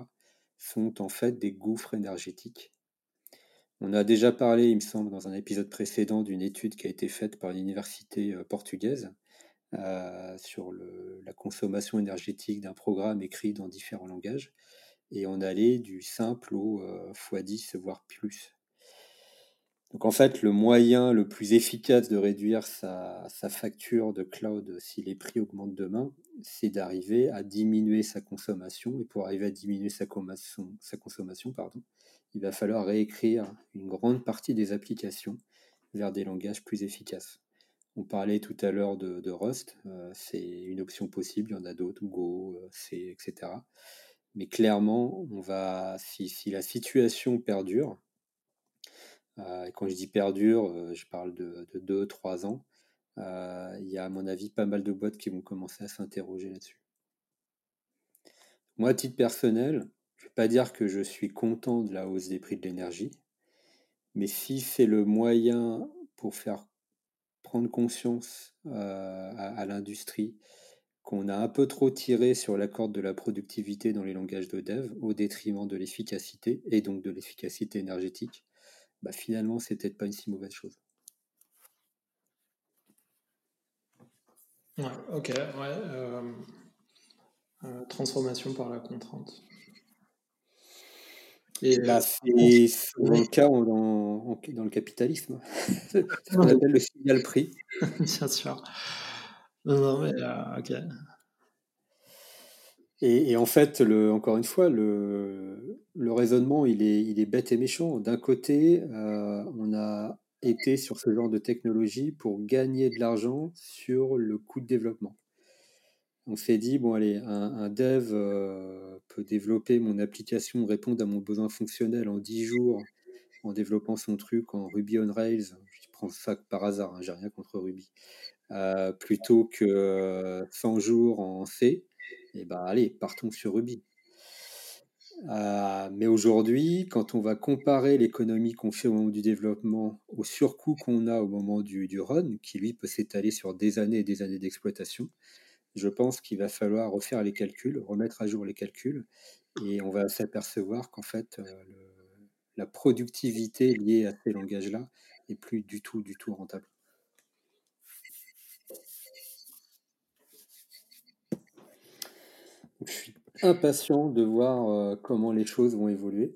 sont en fait des gouffres énergétiques on a déjà parlé, il me semble, dans un épisode précédent d'une étude qui a été faite par l'université euh, portugaise euh, sur la consommation énergétique d'un programme écrit dans différents langages. Et on allait du simple au euh, x10, voire plus. Donc en fait, le moyen le plus efficace de réduire sa, facture de cloud si les prix augmentent demain, c'est d'arriver à diminuer sa consommation. Et pour arriver à diminuer sa, sa consommation, pardon, il va falloir réécrire une grande partie des applications vers des langages plus efficaces. On parlait tout à l'heure de, Rust, c'est une option possible, il y en a d'autres, Go, C, etc. Mais clairement, on va, si, la situation perdure, euh, et quand je dis perdure, je parle de 2-3 ans, il y a à mon avis pas mal de boîtes qui vont commencer à s'interroger là-dessus. Moi, à titre personnel, je ne vais pas dire que je suis content de la hausse des prix de l'énergie, mais si c'est le moyen pour faire prendre conscience euh, à, l'industrie qu'on a un peu trop tiré sur la corde de la productivité dans les langages de dev au détriment de l'efficacité et donc de l'efficacité énergétique, bah finalement c'est peut-être pas une si mauvaise chose.
Ouais, ok, ouais. Euh, euh, transformation par la contrainte.
Et bah, euh, c'est le cas dans, dans, le capitalisme. c'est <laughs> ce qu'on appelle le signal prix. <laughs>
Bien sûr. Non, mais euh, ok.
Et, en fait, encore une fois, le, raisonnement, il est, il est bête et méchant. D'un côté, euh, on a été sur ce genre de technologie pour gagner de l'argent sur le coût de développement on s'est dit, bon allez, un, dev euh, peut développer mon application, répondre à mon besoin fonctionnel en 10 jours en développant son truc en Ruby on Rails. Je prends ça par hasard, hein, j'ai rien contre Ruby. Euh, plutôt que 100 jours en C, et eh ben allez, partons sur Ruby. Euh, mais aujourd'hui, quand on va comparer l'économie qu'on fait au moment du développement au surcoût qu'on a au moment du, du run, qui lui peut s'étaler sur des années et des années d'exploitation, je pense qu'il va falloir refaire les calculs, remettre à jour les calculs, et on va s'apercevoir qu'en fait, euh, la productivité liée à ces langages-là est plus du tout, du tout rentable. Je suis <laughs> impatient de voir euh, comment les choses vont évoluer.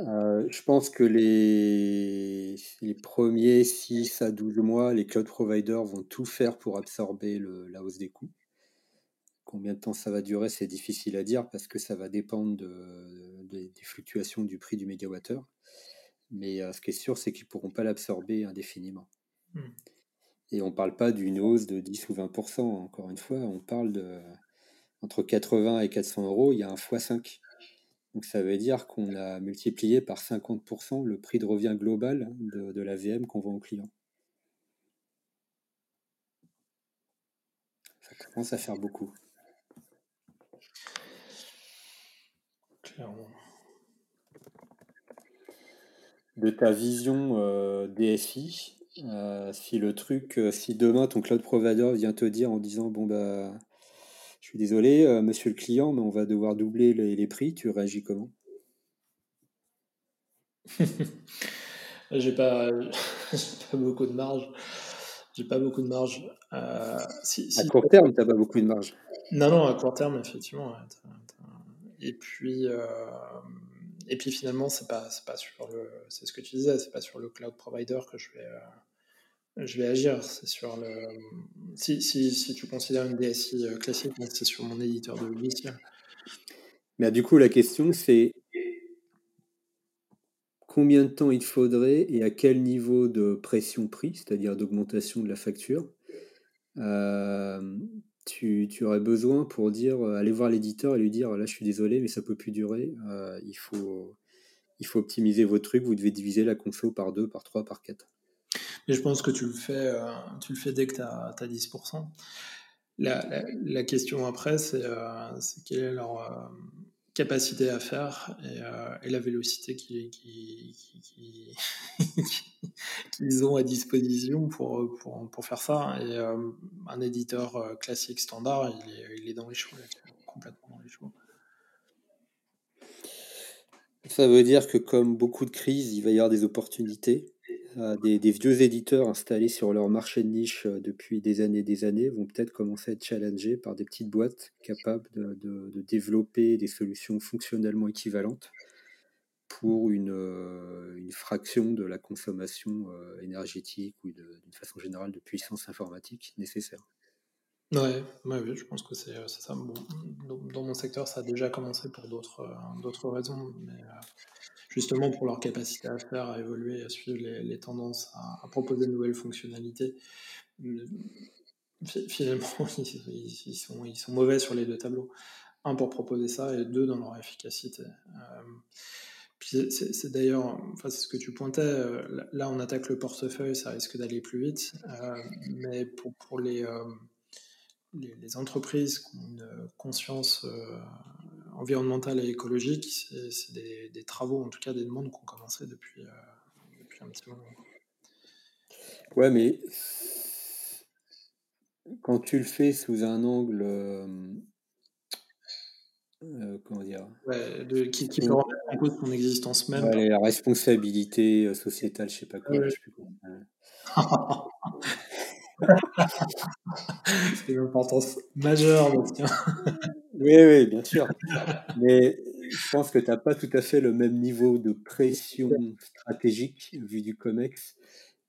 Euh, je pense que les, les premiers 6 à 12 mois, les cloud providers vont tout faire pour absorber le, la hausse des coûts. Combien de temps ça va durer, c'est difficile à dire parce que ça va dépendre de, des fluctuations du prix du mégawattheure. Mais euh, ce qui est sûr, c'est qu'ils ne pourront pas l'absorber indéfiniment. Hmm. Et on ne parle pas d'une hausse de 10 ou 20%, encore une fois, on parle de entre 80 et 400 euros, il y a un x5. Donc ça veut dire qu'on a multiplié par 50% le prix de revient global de, de la VM qu'on vend aux clients. Ça commence à faire beaucoup. Clairement. De ta vision euh, DSI, euh, si le truc, euh, si demain ton cloud provider vient te dire en disant bon bah suis désolé, euh, monsieur le client, mais on va devoir doubler les, prix. Tu réagis comment? <laughs>
J'ai pas, <laughs> pas beaucoup de marge. J'ai pas beaucoup de marge. Euh,
à court terme, tu n'as pas beaucoup de marge.
Non, non, à court terme, effectivement. Et puis, euh, et puis finalement, c'est pas, pas sur le, c'est ce que tu disais, c'est pas sur le cloud provider que je vais, je vais agir. C'est sur le. Si, si, tu considères une DSI euh, classique, hein, c'est sur mon éditeur de logiciel.
Mais du coup, la question, c'est combien de temps il faudrait et à quel niveau de pression prix, c'est-à-dire d'augmentation de la facture, euh, tu, aurais besoin pour dire euh, aller voir l'éditeur et lui dire là, je suis désolé, mais ça peut plus durer. Il faut. Optimiser vos trucs, vous devez diviser la conso par 2, par 3, par 4.
Et je pense que tu le fais, euh, tu le fais dès que tu as, 10%. La, question après, c'est euh, quelle est leur euh, capacité à faire et, la vélocité qu'ils <laughs> ont à disposition pour, pour, pour faire ça. Et un éditeur classique standard, il est, il est dans les choux, complètement dans les choux.
Ça veut dire que comme beaucoup de crises, il va y avoir des opportunités des, vieux éditeurs installés sur leur marché de niche euh, depuis des années et des années vont peut-être commencer à être challengés par des petites boîtes capables de, développer des solutions fonctionnellement équivalentes pour une, euh, fraction de la consommation euh, énergétique ou d'une façon générale de puissance informatique nécessaire.
Ouais, ouais, je pense que c'est ça. Dans, mon secteur, ça a déjà commencé pour d'autres raisons, justement pour leur capacité à faire, à évoluer, à suivre les, tendances, à, proposer de nouvelles fonctionnalités. Finalement, <laughs> ils, sont, mauvais sur les deux tableaux. Un, pour proposer ça, et deux, dans leur efficacité. Euh, c'est d'ailleurs, enfin, c'est ce que tu pointais, euh, là on attaque le portefeuille, ça risque d'aller plus vite, euh, mais pour, pour les, les, entreprises qui ont une conscience environnementale et écologique, c'est des, travaux, en tout cas des demandes qui ont commencé depuis, euh, depuis un petit moment.
Ouais, mais quand tu le fais sous un angle. Euh, euh, comment dire
ouais, de, qui, qui peut remettre en cause son existence même.
Ouais, la responsabilité sociétale, je sais pas quoi. sais plus <laughs> <laughs>
C'est une importance majeure. <laughs>
oui, oui, bien sûr. Mais je pense que tu n'as pas tout à fait le même niveau de pression stratégique vu du COMEX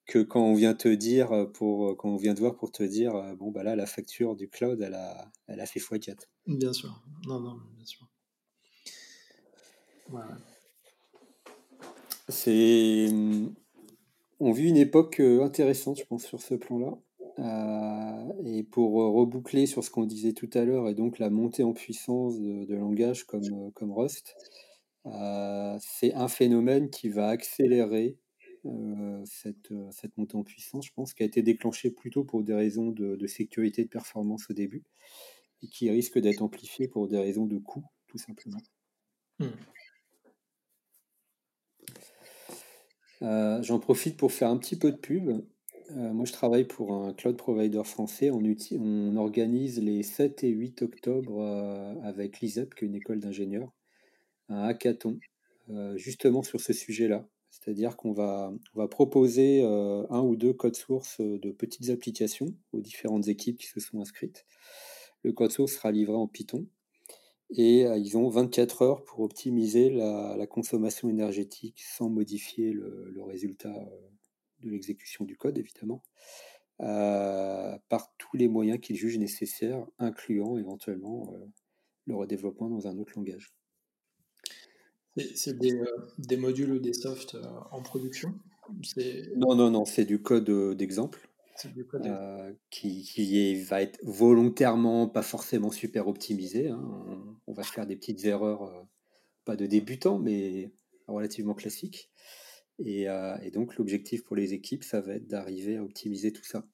que quand on vient te dire pour quand on vient te voir pour te dire bon bah là la facture du cloud elle a elle a fait x4.
Bien sûr. Non non bien sûr.
C'est on vit une époque intéressante je pense sur ce plan-là. Euh, et pour euh, reboucler sur ce qu'on disait tout à l'heure, et donc la montée en puissance de, de langages comme, euh, comme Rust, c'est un phénomène qui va accélérer cette, cette, montée en puissance, je pense, qui a été déclenché plutôt pour des raisons de, de sécurité et de performance au début, et qui risque d'être amplifié pour des raisons de coût, tout simplement. Hmm. J'en profite pour faire un petit peu de pub. Euh, moi, je travaille pour un cloud provider français. On, on organise les 7 et 8 octobre euh, avec l'ISEP, qui est une école d'ingénieurs, un hackathon justement sur ce sujet-là. C'est-à-dire qu'on va, proposer un ou deux codes sources de petites applications aux différentes équipes qui se sont inscrites. Le code source sera livré en Python et ils ont 24 heures pour optimiser la, consommation énergétique sans modifier le résultat de l'exécution du code, évidemment. Euh, par tous les moyens qu'ils jugent nécessaires, incluant éventuellement euh, le redéveloppement dans un autre langage.
C'est des, euh, des, modules ou des softs en production?
Non, non, non, c'est du code d'exemple. qui, qui va être volontairement pas forcément super optimisé. Hein. On, va faire des petites erreurs, pas de débutants, mais relativement classiques. Euh, et, donc l'objectif pour les équipes, ça va être d'arriver à optimiser tout ça.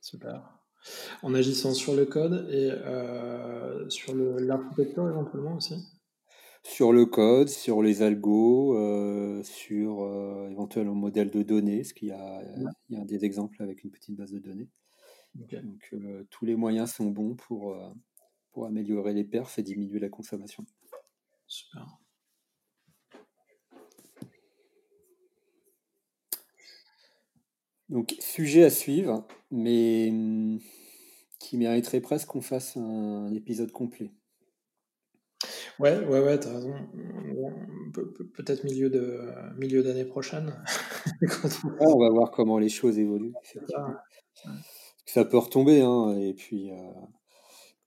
Super. En agissant sur le code et euh, sur l'architecture éventuellement aussi?
Sur le code, sur les algos, euh, sur éventuellement un modèle de données, parce qu'il y, a, il y a des exemples avec une petite base de données. Donc tous les moyens sont bons pour, pour améliorer les perfs et diminuer la consommation. Super. Donc, sujet à suivre, mais hum, qui mériterait presque qu'on fasse un, épisode complet.
Ouais, ouais, ouais, t'as raison. peut-être milieu de milieu d'année prochaine. <laughs>
on va voir comment les choses évoluent. Ça, peut retomber, hein, et puis euh,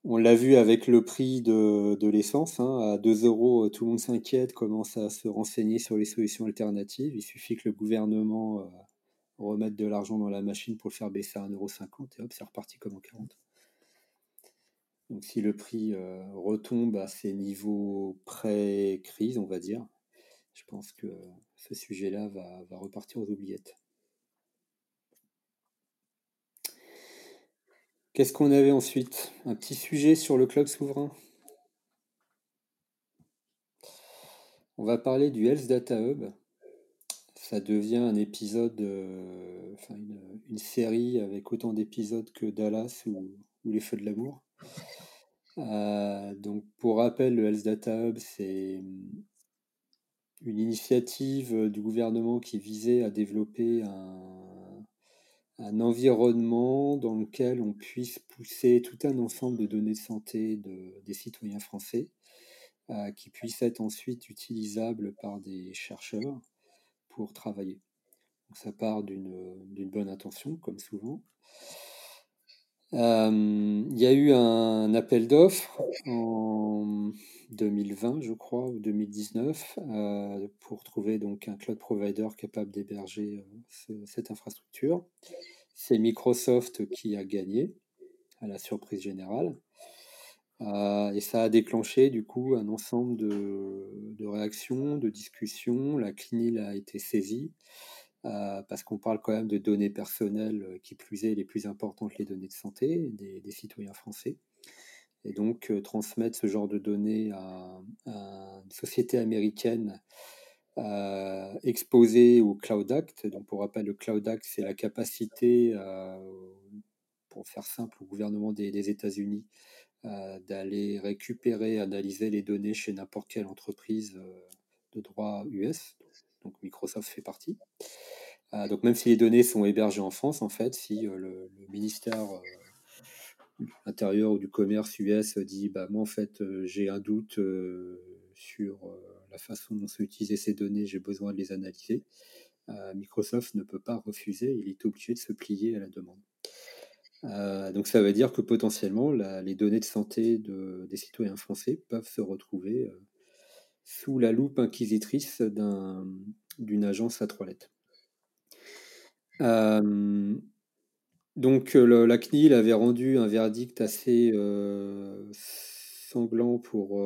on l'a vu avec le prix de, l'essence, hein, à 2 euros, tout le monde s'inquiète, commence à se renseigner sur les solutions alternatives. Il suffit que le gouvernement euh, remettre de l'argent dans la machine pour le faire baisser à 1,50€ et hop, c'est reparti comme en 40. Donc si le prix euh, retombe à ces niveaux pré-crise, on va dire, je pense que ce sujet-là va, va repartir aux oubliettes. Qu'est-ce qu'on avait ensuite? Un petit sujet sur le cloud souverain? On va parler du Health Data Hub ça devient un épisode, euh, une, série avec autant d'épisodes que Dallas ou, Les Feux de l'amour. Euh, donc pour rappel, le Health Data Hub, c'est hum, une initiative du gouvernement qui visait à développer un, environnement dans lequel on puisse pousser tout un ensemble de données de santé de, des citoyens français, euh, qui puissent être ensuite utilisables par des chercheurs pour travailler. ça part d'une bonne intention, comme souvent. Euh, il y a eu un appel d'offres en 2020, je crois, ou 2019, euh, pour trouver donc un cloud provider capable d'héberger euh, cette infrastructure. C'est Microsoft qui a gagné, à la surprise générale. Euh, et ça a déclenché du coup un ensemble de, réactions, de discussions. La CNIL a été saisie euh, parce qu'on parle quand même de données personnelles euh, qui plus est les plus importantes, les données de santé des, citoyens français. Et donc transmettre ce genre de données à, une société américaine exposée au Cloud Act. Donc pour rappel, le Cloud Act, c'est la capacité, pour faire simple, au gouvernement des États-Unis d'aller récupérer, analyser les données chez n'importe quelle entreprise euh, de droit US. Donc Microsoft fait partie. Euh, donc même si les données sont hébergées en France, en fait, si le, ministère de l'Intérieur ou du Commerce US dit bah, moi en fait j'ai un doute sur la façon dont sont utilisées ces données, j'ai besoin de les analyser, Microsoft ne peut pas refuser, il est obligé de se plier à la demande. Euh, donc ça veut dire que potentiellement les données de santé des citoyens français peuvent se retrouver euh, sous la loupe inquisitrice d'une agence à trois lettres. Euh, donc la CNIL avait rendu un verdict assez sanglant pour,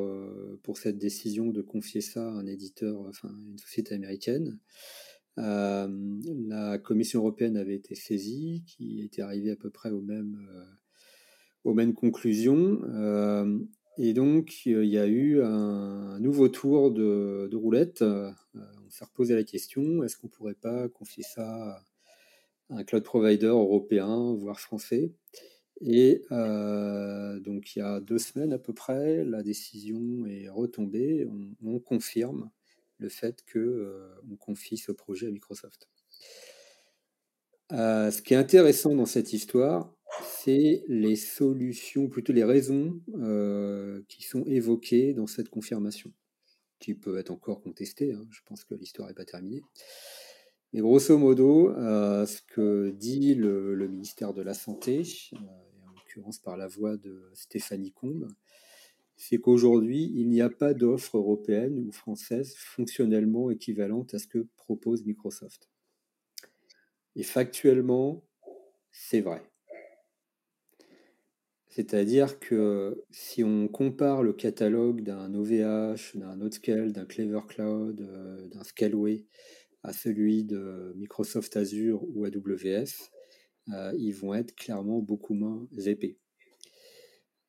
pour cette décision de confier ça à un éditeur, enfin une société américaine. Euh, la Commission européenne avait été saisie, qui était arrivée à peu près aux mêmes, euh, aux mêmes conclusions. Euh, et donc, il y a eu un, nouveau tour de, roulette. on s'est reposé la question est-ce qu'on ne pourrait pas confier ça à un cloud provider européen, voire français? Et donc, Donc il y a deux semaines à peu près, la décision est retombée. On, confirme le fait que on confie ce projet à Microsoft. ce qui est intéressant dans cette histoire, c'est les solutions, plutôt les raisons qui sont évoquées dans cette confirmation, qui peut être encore contestée. Hein. Je pense que l'histoire n'est pas terminée. Mais grosso modo, euh, ce que dit le, ministère de la Santé, euh, en l'occurrence par la voix de Stéphanie Combe, c'est qu'aujourd'hui, il n'y a pas d'offre européenne ou française fonctionnellement équivalente à ce que propose Microsoft. Et factuellement, c'est vrai. C'est-à-dire que si on compare le catalogue d'un OVH, d'un NodeScale, d'un Clever Cloud, euh, d'un Scaleway à celui de Microsoft Azure ou AWS, euh, ils vont être clairement beaucoup moins épais.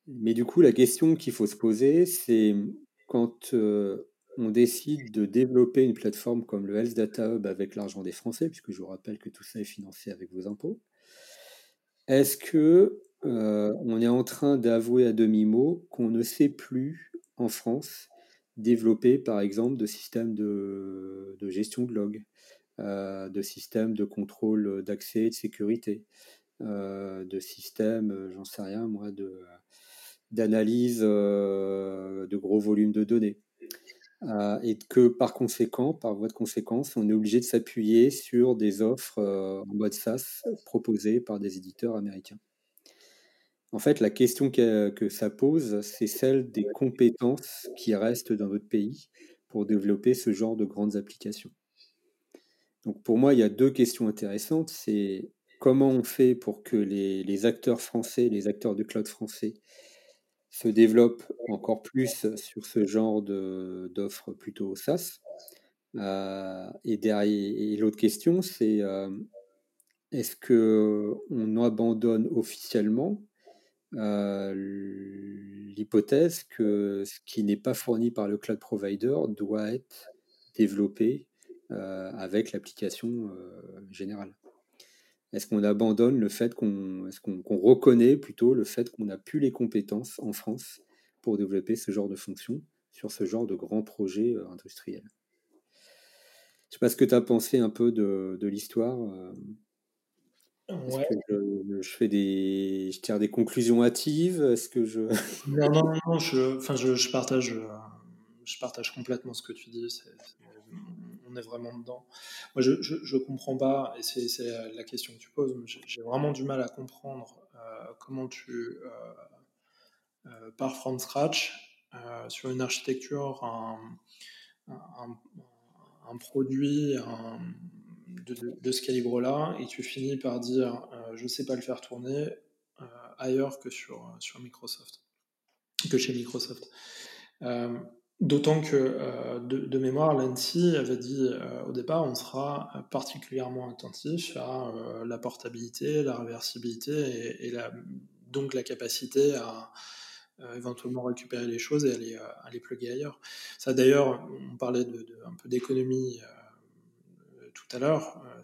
Mais du coup, la question qu'il faut se poser, c'est quand euh, on décide de développer une plateforme comme le Health Data Hub avec l'argent des Français, puisque je vous rappelle que tout ça est financé avec vos impôts, est-ce que euh, on est en train d'avouer à demi-mot qu'on ne sait plus en France développer par exemple de systèmes de, gestion de log, euh, de systèmes de contrôle d'accès et de sécurité, euh, de systèmes, euh, j'en sais rien moi, de, d'analyse de gros volumes de données. et que par conséquent, par voie de conséquence, on est obligé de s'appuyer sur des offres en mode SaaS proposées par des éditeurs américains. En fait, la question que, ça pose, c'est celle des compétences qui restent dans notre pays pour développer ce genre de grandes applications. Donc pour moi, il y a deux questions intéressantes. C'est comment on fait pour que les, acteurs français, les acteurs de cloud français, se développent encore plus sur ce genre d'offres plutôt SaaS. Euh, et, et l'autre question, c'est euh, est-ce qu'on abandonne officiellement euh, l'hypothèse que ce qui n'est pas fourni par le cloud provider doit être développé avec l'application générale? Est-ce qu'on abandonne le fait qu'on, est-ce qu'on, reconnaît plutôt le fait qu'on n'a plus les compétences en France pour développer ce genre de fonction sur ce genre de grands projets industriels? Je ne sais pas ce que tu as pensé un peu de, de l'histoire. Ouais. je, je, fais des, je tire des conclusions hâtives? Est-ce que je <laughs>
Non, non, non. Je, enfin, je, je, partage, euh, je partage complètement ce que tu dis. On vraiment dedans. Moi, je, je, comprends pas, et c'est la question que tu poses. J'ai vraiment du mal à comprendre euh, comment tu euh, euh, pars from scratch sur une architecture, un, produit, de, ce calibre-là et tu finis par dire je ne sais pas le faire tourner ailleurs que sur, Microsoft, que chez Microsoft. D'autant que de, mémoire, l'ANSI avait dit au départ on sera particulièrement attentif à la portabilité, la réversibilité et, donc la capacité à, éventuellement récupérer les choses et à les, à plugger ailleurs. Ça d'ailleurs, on parlait de, un peu d'économie tout à l'heure, euh,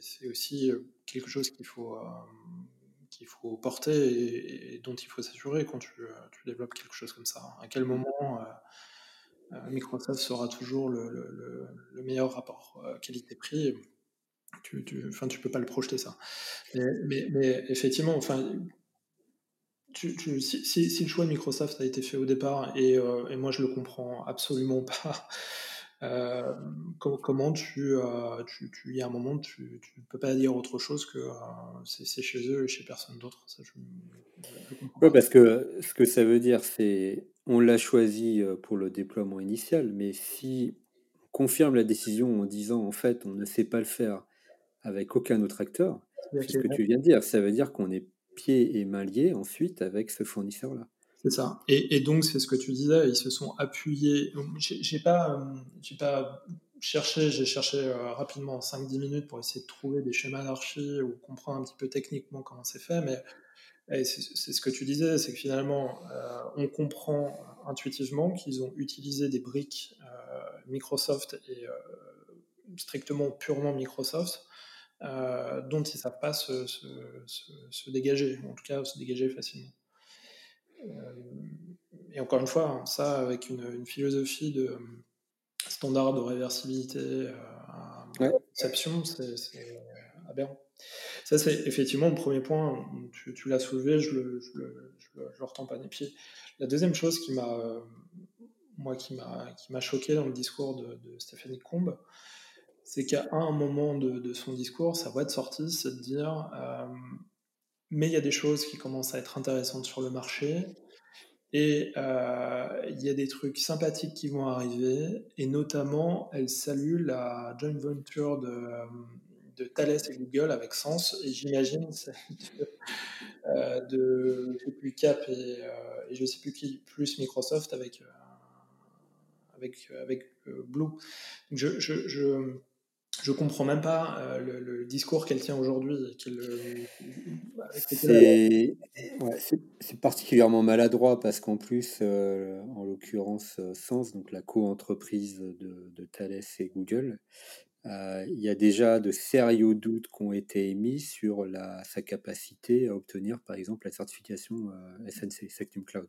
c'est aussi euh, quelque chose qu'il faut, euh, qu'il faut porter et, dont il faut s'assurer quand tu, développes quelque chose comme ça. À quel moment Microsoft sera toujours le, le, meilleur rapport qualité-prix tu, tu, enfin, tu peux pas le projeter ça. Mais, mais, effectivement, enfin, tu, si, si, le choix de Microsoft a été fait au départ, et, et moi je le comprends absolument <laughs> pas, euh, comment tu, euh, tu, tu, il y a un moment, tu ne peux pas dire autre chose que euh, c'est chez eux et chez personne d'autre.
Oui, parce que ce que ça veut dire, c'est on l'a choisi pour le déploiement initial, mais si on confirme la décision en disant en fait on ne sait pas le faire avec aucun autre acteur, c'est ce que tu viens de dire, ça veut dire qu'on est pieds et mains liés ensuite avec ce fournisseur-là.
C'est ça. Et, donc, c'est ce que tu disais, ils se sont appuyés. J'ai pas, euh, j'ai pas cherché, j'ai cherché euh, rapidement 5-10 minutes pour essayer de trouver des schémas d'archi ou comprendre un petit peu techniquement comment c'est fait, mais c'est ce que tu disais, c'est que finalement, euh, on comprend intuitivement qu'ils ont utilisé des briques Microsoft et strictement purement Microsoft, dont ils ne savent pas se, se, dégager, en tout cas se dégager facilement. Euh, et encore une fois, hein, ça avec une, philosophie de standard de réversibilité à conception, c'est aberrant. Ça, c'est effectivement le premier point. Tu, l'as soulevé, je le, je, le, je, le, retends pas des pieds. La deuxième chose qui m'a, moi, qui m'a, qui m'a choqué dans le discours de, de Stéphanie Combe, c'est qu'à un moment de, son discours, sa voix de sortie, c'est de dire euh, mais il y a des choses qui commencent à être intéressantes sur le marché. Et euh, il y a des trucs sympathiques qui vont arriver. Et notamment elle salue la joint venture de, de Thales et Google avec Sens et j'imagine <laughs> euh, de je Cap et, et, je sais plus qui plus Microsoft avec avec avec Blue. Donc je je comprends même pas euh, le, discours qu'elle tient aujourd'hui.
c'est particulièrement maladroit parce qu'en plus, euh, en l'occurrence, euh, Sens, donc la co-entreprise de, de, Thales et Google, il y a déjà de sérieux doutes qui ont été émis sur la, sa capacité à obtenir, par exemple, la certification SNC, Sectum Cloud.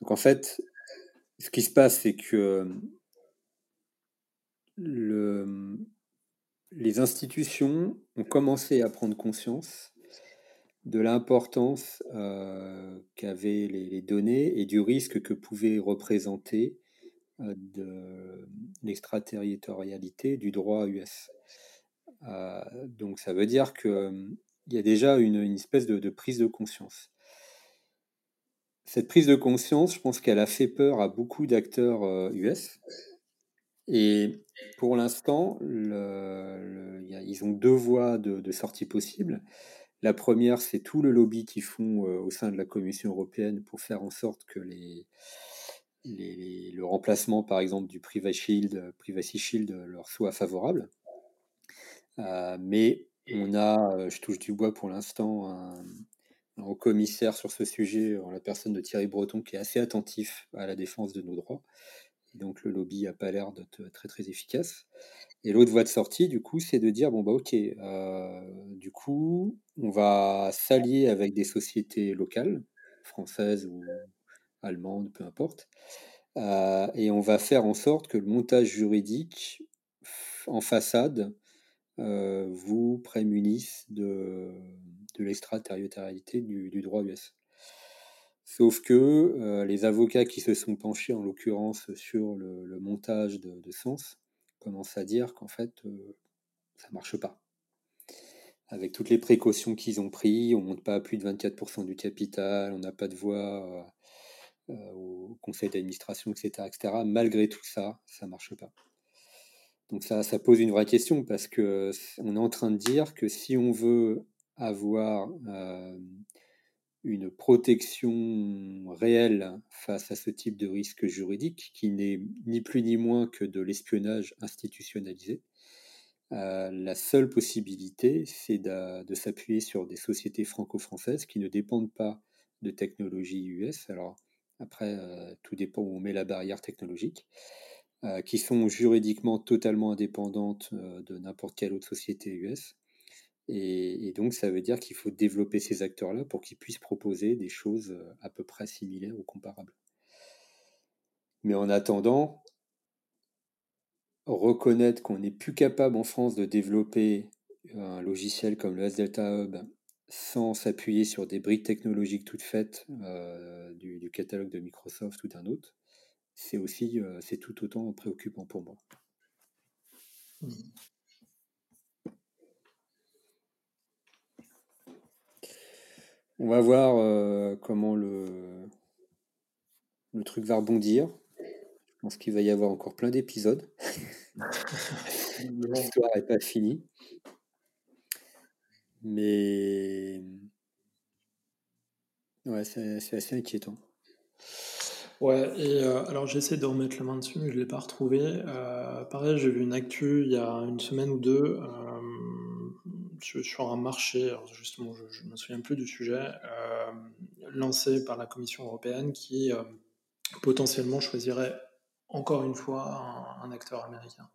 Donc en fait, ce qui se passe, c'est que le, les institutions ont commencé à prendre conscience de l'importance euh, qu'avaient les, données et du risque que pouvait représenter euh, l'extraterritorialité du droit US. Euh, donc ça veut dire qu'il y a déjà une, espèce de, de, prise de conscience. Cette prise de conscience, je pense qu'elle a fait peur à beaucoup d'acteurs US et pour l'instant, ils ont deux voies de, sortie possibles. La première, c'est tout le lobby qu'ils font euh, au sein de la Commission européenne pour faire en sorte que le remplacement, par exemple, du Privacy Shield, Privacy Shield leur soit favorable. Euh, mais on a, euh, je touche du bois pour l'instant, un, un haut commissaire sur ce sujet, en la personne de Thierry Breton, qui est assez attentif à la défense de nos droits donc le lobby n'a pas l'air d'être très très efficace. Et l'autre voie de sortie, du coup, c'est de dire bon bah ok, euh, du coup, on va s'allier avec des sociétés locales, françaises ou allemandes, peu importe, euh, et on va faire en sorte que le montage juridique en façade euh, vous prémunisse de, de l'extraterritorialité du droit US. Sauf que euh, les avocats qui se sont penchés, en l'occurrence, sur le, montage de, Sens, commencent à dire qu'en fait, euh, ça marche pas. Avec toutes les précautions qu'ils ont prises, on ne monte pas à plus de 24% du capital, on n'a pas de voix euh, au conseil d'administration, etc., etc. Malgré tout ça, ça ne marche pas. Donc ça, ça pose une vraie question parce que on est en train de dire que si on veut avoir une protection réelle face à ce type de risque juridique qui n'est ni plus ni moins que de l'espionnage institutionnalisé. Euh, la seule possibilité, c'est de, s'appuyer sur des sociétés franco-françaises qui ne dépendent pas de technologie US. Alors après, euh, tout dépend où on met la barrière technologique, euh, qui sont juridiquement totalement indépendantes de n'importe quelle autre société US et, donc, ça veut dire qu'il faut développer ces acteurs-là pour qu'ils puissent proposer des choses euh, à peu près similaires ou comparables. Mais en attendant, reconnaître qu'on n'est plus capable en France de développer un logiciel comme le S-Delta Hub sans s'appuyer sur des briques technologiques toutes faites euh, du, catalogue de Microsoft ou d'un autre, c'est aussi euh, c'est tout autant préoccupant pour moi. On va voir euh, comment le, le truc va rebondir. Je pense qu'il va y avoir encore plein d'épisodes. <laughs> L'histoire n'est pas finie. Mais ouais, c'est assez inquiétant.
Ouais, et euh, alors j'essaie de remettre la main dessus, mais je ne l'ai pas retrouvé. Euh, pareil, j'ai vu une actu il y a une semaine ou deux sur un marché, justement, je ne me souviens plus du sujet, euh, lancé par la Commission européenne qui euh, potentiellement choisirait encore une fois un, acteur américain.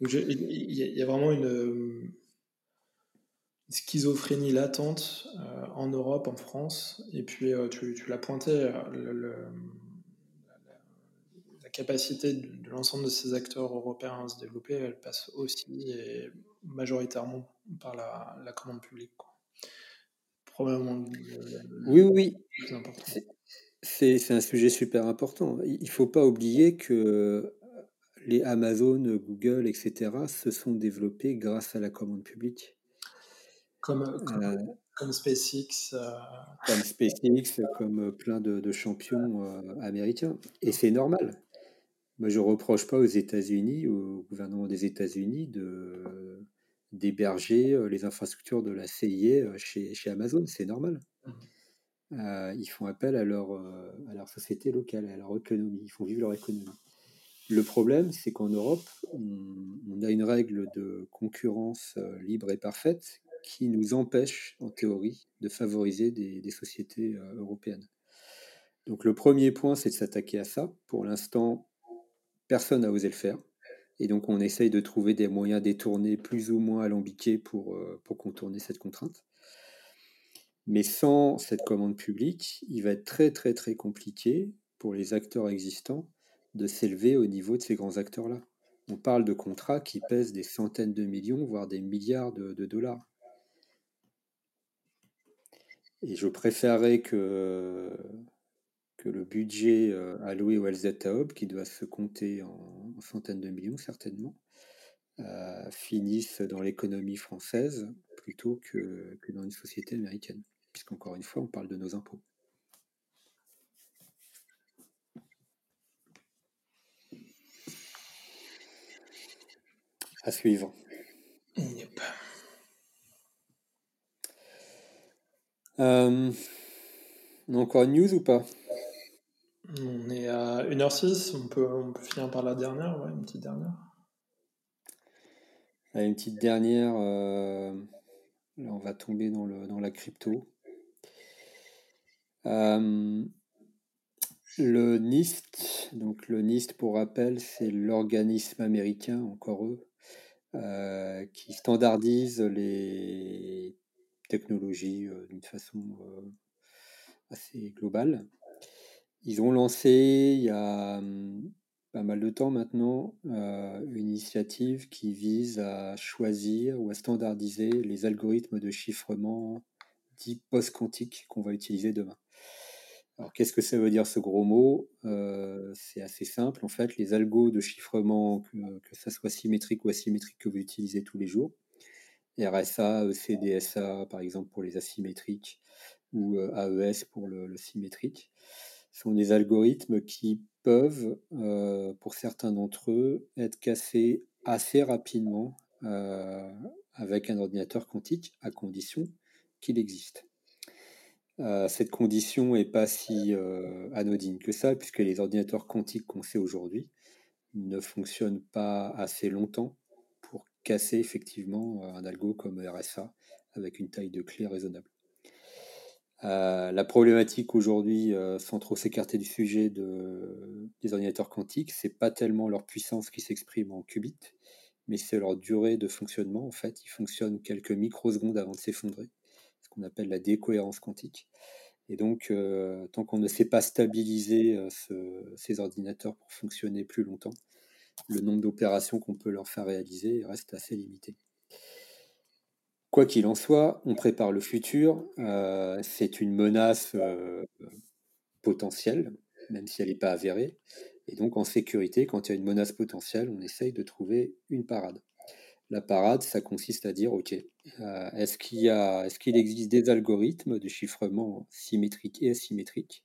Il y, a vraiment une, schizophrénie latente en Europe, en France. Et puis, tu, l'as pointé, la capacité de, l'ensemble de ces acteurs européens à se développer, elle passe aussi majoritairement par la, la commande publique.
Probablement. oui, oui. C'est un sujet super important. Il ne faut pas oublier que les Amazon, Google, etc., se sont développés grâce à la commande publique.
Comme, euh, comme, SpaceX. Euh,
comme SpaceX, comme plein de, champions euh, américains. Et c'est normal. Moi, je ne reproche pas aux États-Unis, au gouvernement des États-Unis, de d'héberger les infrastructures de la CIA chez, chez Amazon. C'est normal. Mmh. ils font appel à leur, à leur société locale, à leur économie. Ils font vivre leur économie. Le problème, c'est qu'en Europe, on, a une règle de concurrence libre et parfaite qui nous empêche, en théorie, de favoriser des, sociétés euh, européennes. Donc le premier point, c'est de s'attaquer à ça. Pour l'instant, personne n'a osé le faire. Et donc on essaye de trouver des moyens détournés plus ou moins alambiqués pour, euh, pour contourner cette contrainte. Mais sans cette commande publique, il va être très très très compliqué pour les acteurs existants de s'élever au niveau de ces grands acteurs-là. On parle de contrats qui pèsent des centaines de millions, voire des milliards de, dollars. Et je préférerais que, que le budget euh, alloué au LZ Hub, qui doit se compter en, centaines de millions certainement, euh, finisse dans l'économie française plutôt que, que dans une société américaine. Puisqu'encore une fois, on parle de nos impôts. À suivre. Yep. Euh, encore une news ou pas?
On est à 1h06, on peut, finir par la dernière, ouais, une petite dernière.
une petite dernière, euh, là on va tomber dans, le, dans la crypto. Euh, le NIST, donc le NIST pour rappel, c'est l'organisme américain, encore eux, euh, qui standardise les technologies d'une façon assez globale. Ils ont lancé il y a hum, pas mal de temps maintenant une initiative qui vise à choisir ou à standardiser les algorithmes de chiffrement dits post-quantiques qu'on va utiliser demain. Alors, qu'est-ce que ça veut dire ce gros mot? Euh, C'est assez simple. En fait, les algos de chiffrement, que, ça soit symétrique ou asymétrique, que vous utilisez tous les jours, RSA, ECDSA, par exemple, pour les asymétriques, ou euh, AES pour le, symétrique, sont des algorithmes qui peuvent, euh, pour certains d'entre eux, être cassés assez rapidement avec un ordinateur quantique, à condition qu'il existe. Euh, cette condition n'est pas si euh, anodine que ça, puisque les ordinateurs quantiques qu'on sait aujourd'hui ne fonctionnent pas assez longtemps pour casser effectivement euh, un algo comme RSA avec une taille de clé raisonnable. La problématique aujourd'hui, sans trop s'écarter du sujet des ordinateurs quantiques, c'est pas tellement leur puissance qui s'exprime en qubits, mais c'est leur durée de fonctionnement. En fait, ils fonctionnent quelques microsecondes avant de s'effondrer qu'on appelle la décohérence quantique. Et donc, euh, tant qu'on ne sait pas stabiliser euh, ces ordinateurs pour fonctionner plus longtemps, le nombre d'opérations qu'on peut leur faire réaliser reste assez limité. Quoi qu'il en soit, on prépare le futur. Euh, c'est une menace potentielle, même si elle n'est pas avérée. Et donc, en sécurité, quand il y a une menace potentielle, on essaye de trouver une parade. La parade, ça consiste à dire, OK, euh, est-ce qu'il est qu'il existe des algorithmes de chiffrement symétrique et asymétrique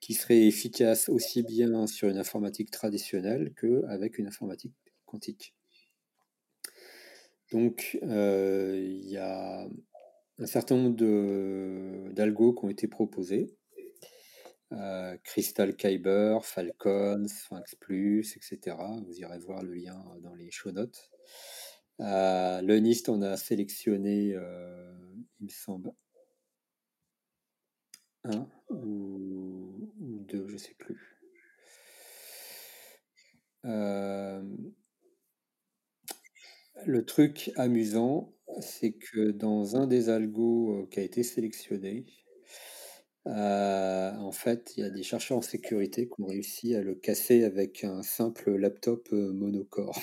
qui seraient efficaces aussi bien sur une informatique traditionnelle qu'avec une informatique quantique? Donc, euh, il y a un certain nombre d'algos qui ont été proposés. Euh, Crystal Kyber, Falcon, Sphinx Plus, etc. Vous irez voir le lien dans les show notes. Euh, le NIST, on a sélectionné, il me semble, un ou, deux, je ne sais plus. Le truc amusant, c'est que dans un des algos euh, qui a été sélectionné, euh, en fait, il y a des chercheurs en sécurité qui ont réussi à le casser avec un simple laptop euh, monocore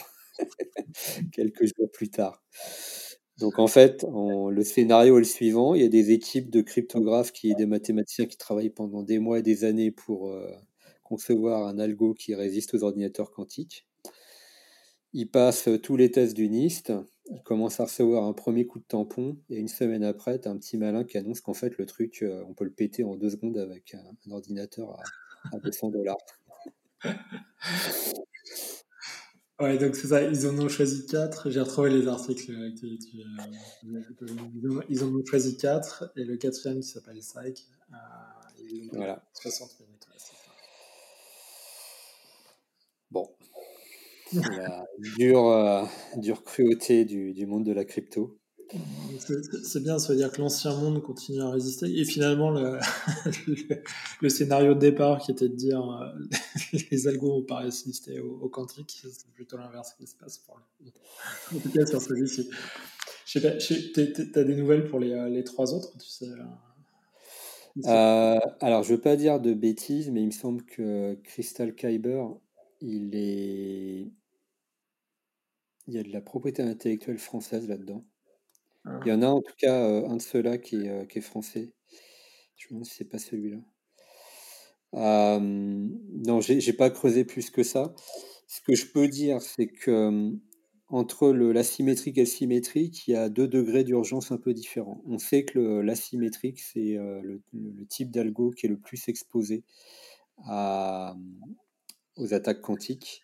<laughs> quelques jours plus tard. Donc en fait, le scénario est le suivant. Il y a des équipes de cryptographes qui, des mathématiciens qui travaillent pendant des mois et des années pour concevoir un algo qui résiste aux ordinateurs quantiques. Il passe euh, tous les tests du NIST, il commence à recevoir un premier coup de tampon, et une semaine après, t'as un petit malin qui annonce qu'en fait, le truc, euh, on peut le péter en deux secondes avec un, ordinateur à, 200 dollars. <laughs>
Ouais, donc c'est ça, ils en ont choisi 4. J'ai retrouvé les articles. Euh, tu, tu, ils en ont choisi 4 et le quatrième qui s'appelle Psych. Euh,
voilà. 60 000. La dure, euh, dure cruauté du, du, monde de la crypto.
C'est bien, ça veut dire que l'ancien monde continue à résister. Et finalement, le, <laughs> le, scénario de départ qui était de dire euh, <laughs> les algos vont pas résister au, quantique, c'est plutôt l'inverse qui se passe pour En tout cas, sur celui-ci. Tu as des nouvelles pour les, les trois autres tu sais,
euh, Alors, je veux pas dire de bêtises, mais il me semble que Crystal Kyber, il est il y a de la propriété intellectuelle française là-dedans. Il y en a en tout cas euh, un de ceux-là qui, est, euh, français. Je me demande si c'est pas celui-là. Euh, non, j'ai pas creusé plus que ça. Ce que je peux dire, c'est que entre l'asymétrique et le symétrique, il y a deux degrés d'urgence un peu différents. On sait que l'asymétrique, c'est le, type d'algo qui est le plus exposé aux attaques quantiques.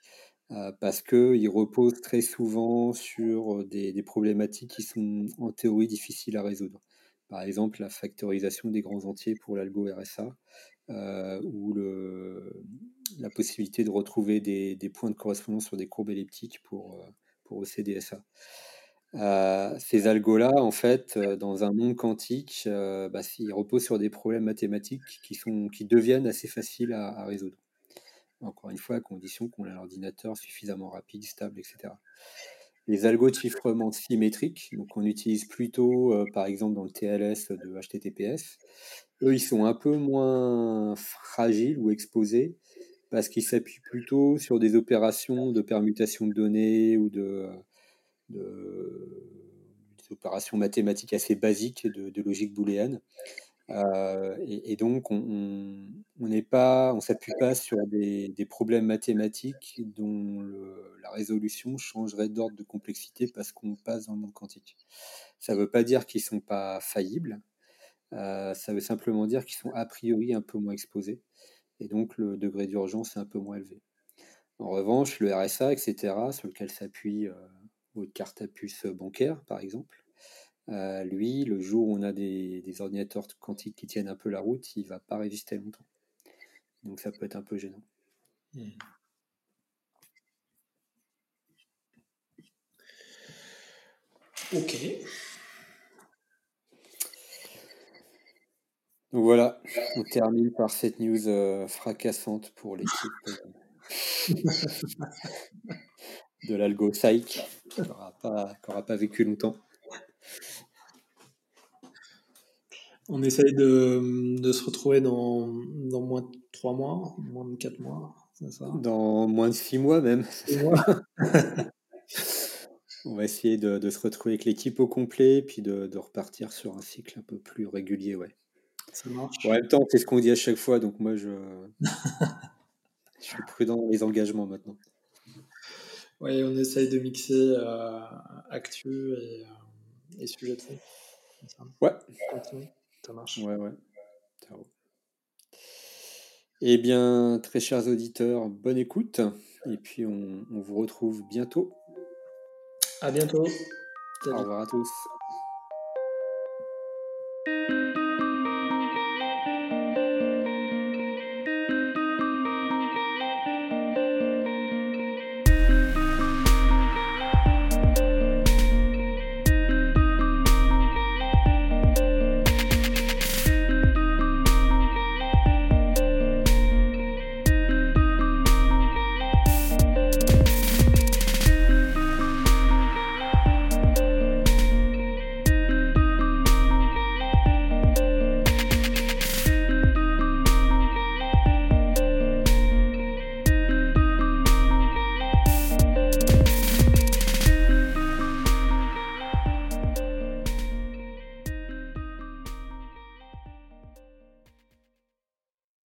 Euh, parce qu'il repose très souvent sur des, problématiques qui sont en théorie difficiles à résoudre. Par exemple, la factorisation des grands entiers pour l'algo RSA, euh, ou la possibilité de retrouver des, points de correspondance sur des courbes elliptiques pour, euh, pour OCDSA. ces algos-là, en fait, dans un monde quantique, bah, ils reposent sur des problèmes mathématiques qui, sont, qui deviennent assez faciles à résoudre. Encore une fois, à condition qu'on ait un ordinateur suffisamment rapide, stable, etc. Les algos de chiffrement symétriques, donc on utilise plutôt, euh, par exemple, dans le TLS de HTTPS, eux, ils sont un peu moins fragiles ou exposés parce qu'ils s'appuient plutôt sur des opérations de permutation de données ou de, des opérations mathématiques assez basiques de logique booléenne. Euh, et, donc, on n'est pas, on s'appuie pas sur des, problèmes mathématiques dont la résolution changerait d'ordre de complexité parce qu'on passe dans le monde quantique. Ça ne veut pas dire qu'ils sont pas faillibles. Euh, ça veut simplement dire qu'ils sont a priori un peu moins exposés. Et donc, le degré d'urgence est un peu moins élevé. En revanche, le RSA, etc., sur lequel s'appuie euh, votre carte à puce bancaire, par exemple, euh, lui, le jour où on a des, ordinateurs quantiques qui tiennent un peu la route, il va pas résister longtemps. Donc ça peut être un peu gênant. Hmm.
Ok.
Donc voilà, on termine par cette news euh, fracassante pour l'équipe euh, <laughs> de l'algo Psych, qui n'aura pas vécu longtemps.
On essaye de, se retrouver dans, moins de 3 mois, moins de 4 mois, c'est ça?
Dans moins de 6 mois même. <laughs> On va essayer de, se retrouver avec l'équipe au complet, puis de, repartir sur un cycle un peu plus régulier, ouais.
Ça marche.
en même temps, c'est ce qu'on dit à chaque fois, donc moi je, <laughs> je suis prudent dans les engagements maintenant.
Oui, on essaye de mixer euh, actu et, euh, et sujet de fond.
Ouais. Ça marche. Ouais, ouais. Eh bien, très chers auditeurs, bonne écoute. Et puis, on, on vous retrouve bientôt.
À bientôt.
Au revoir à tous.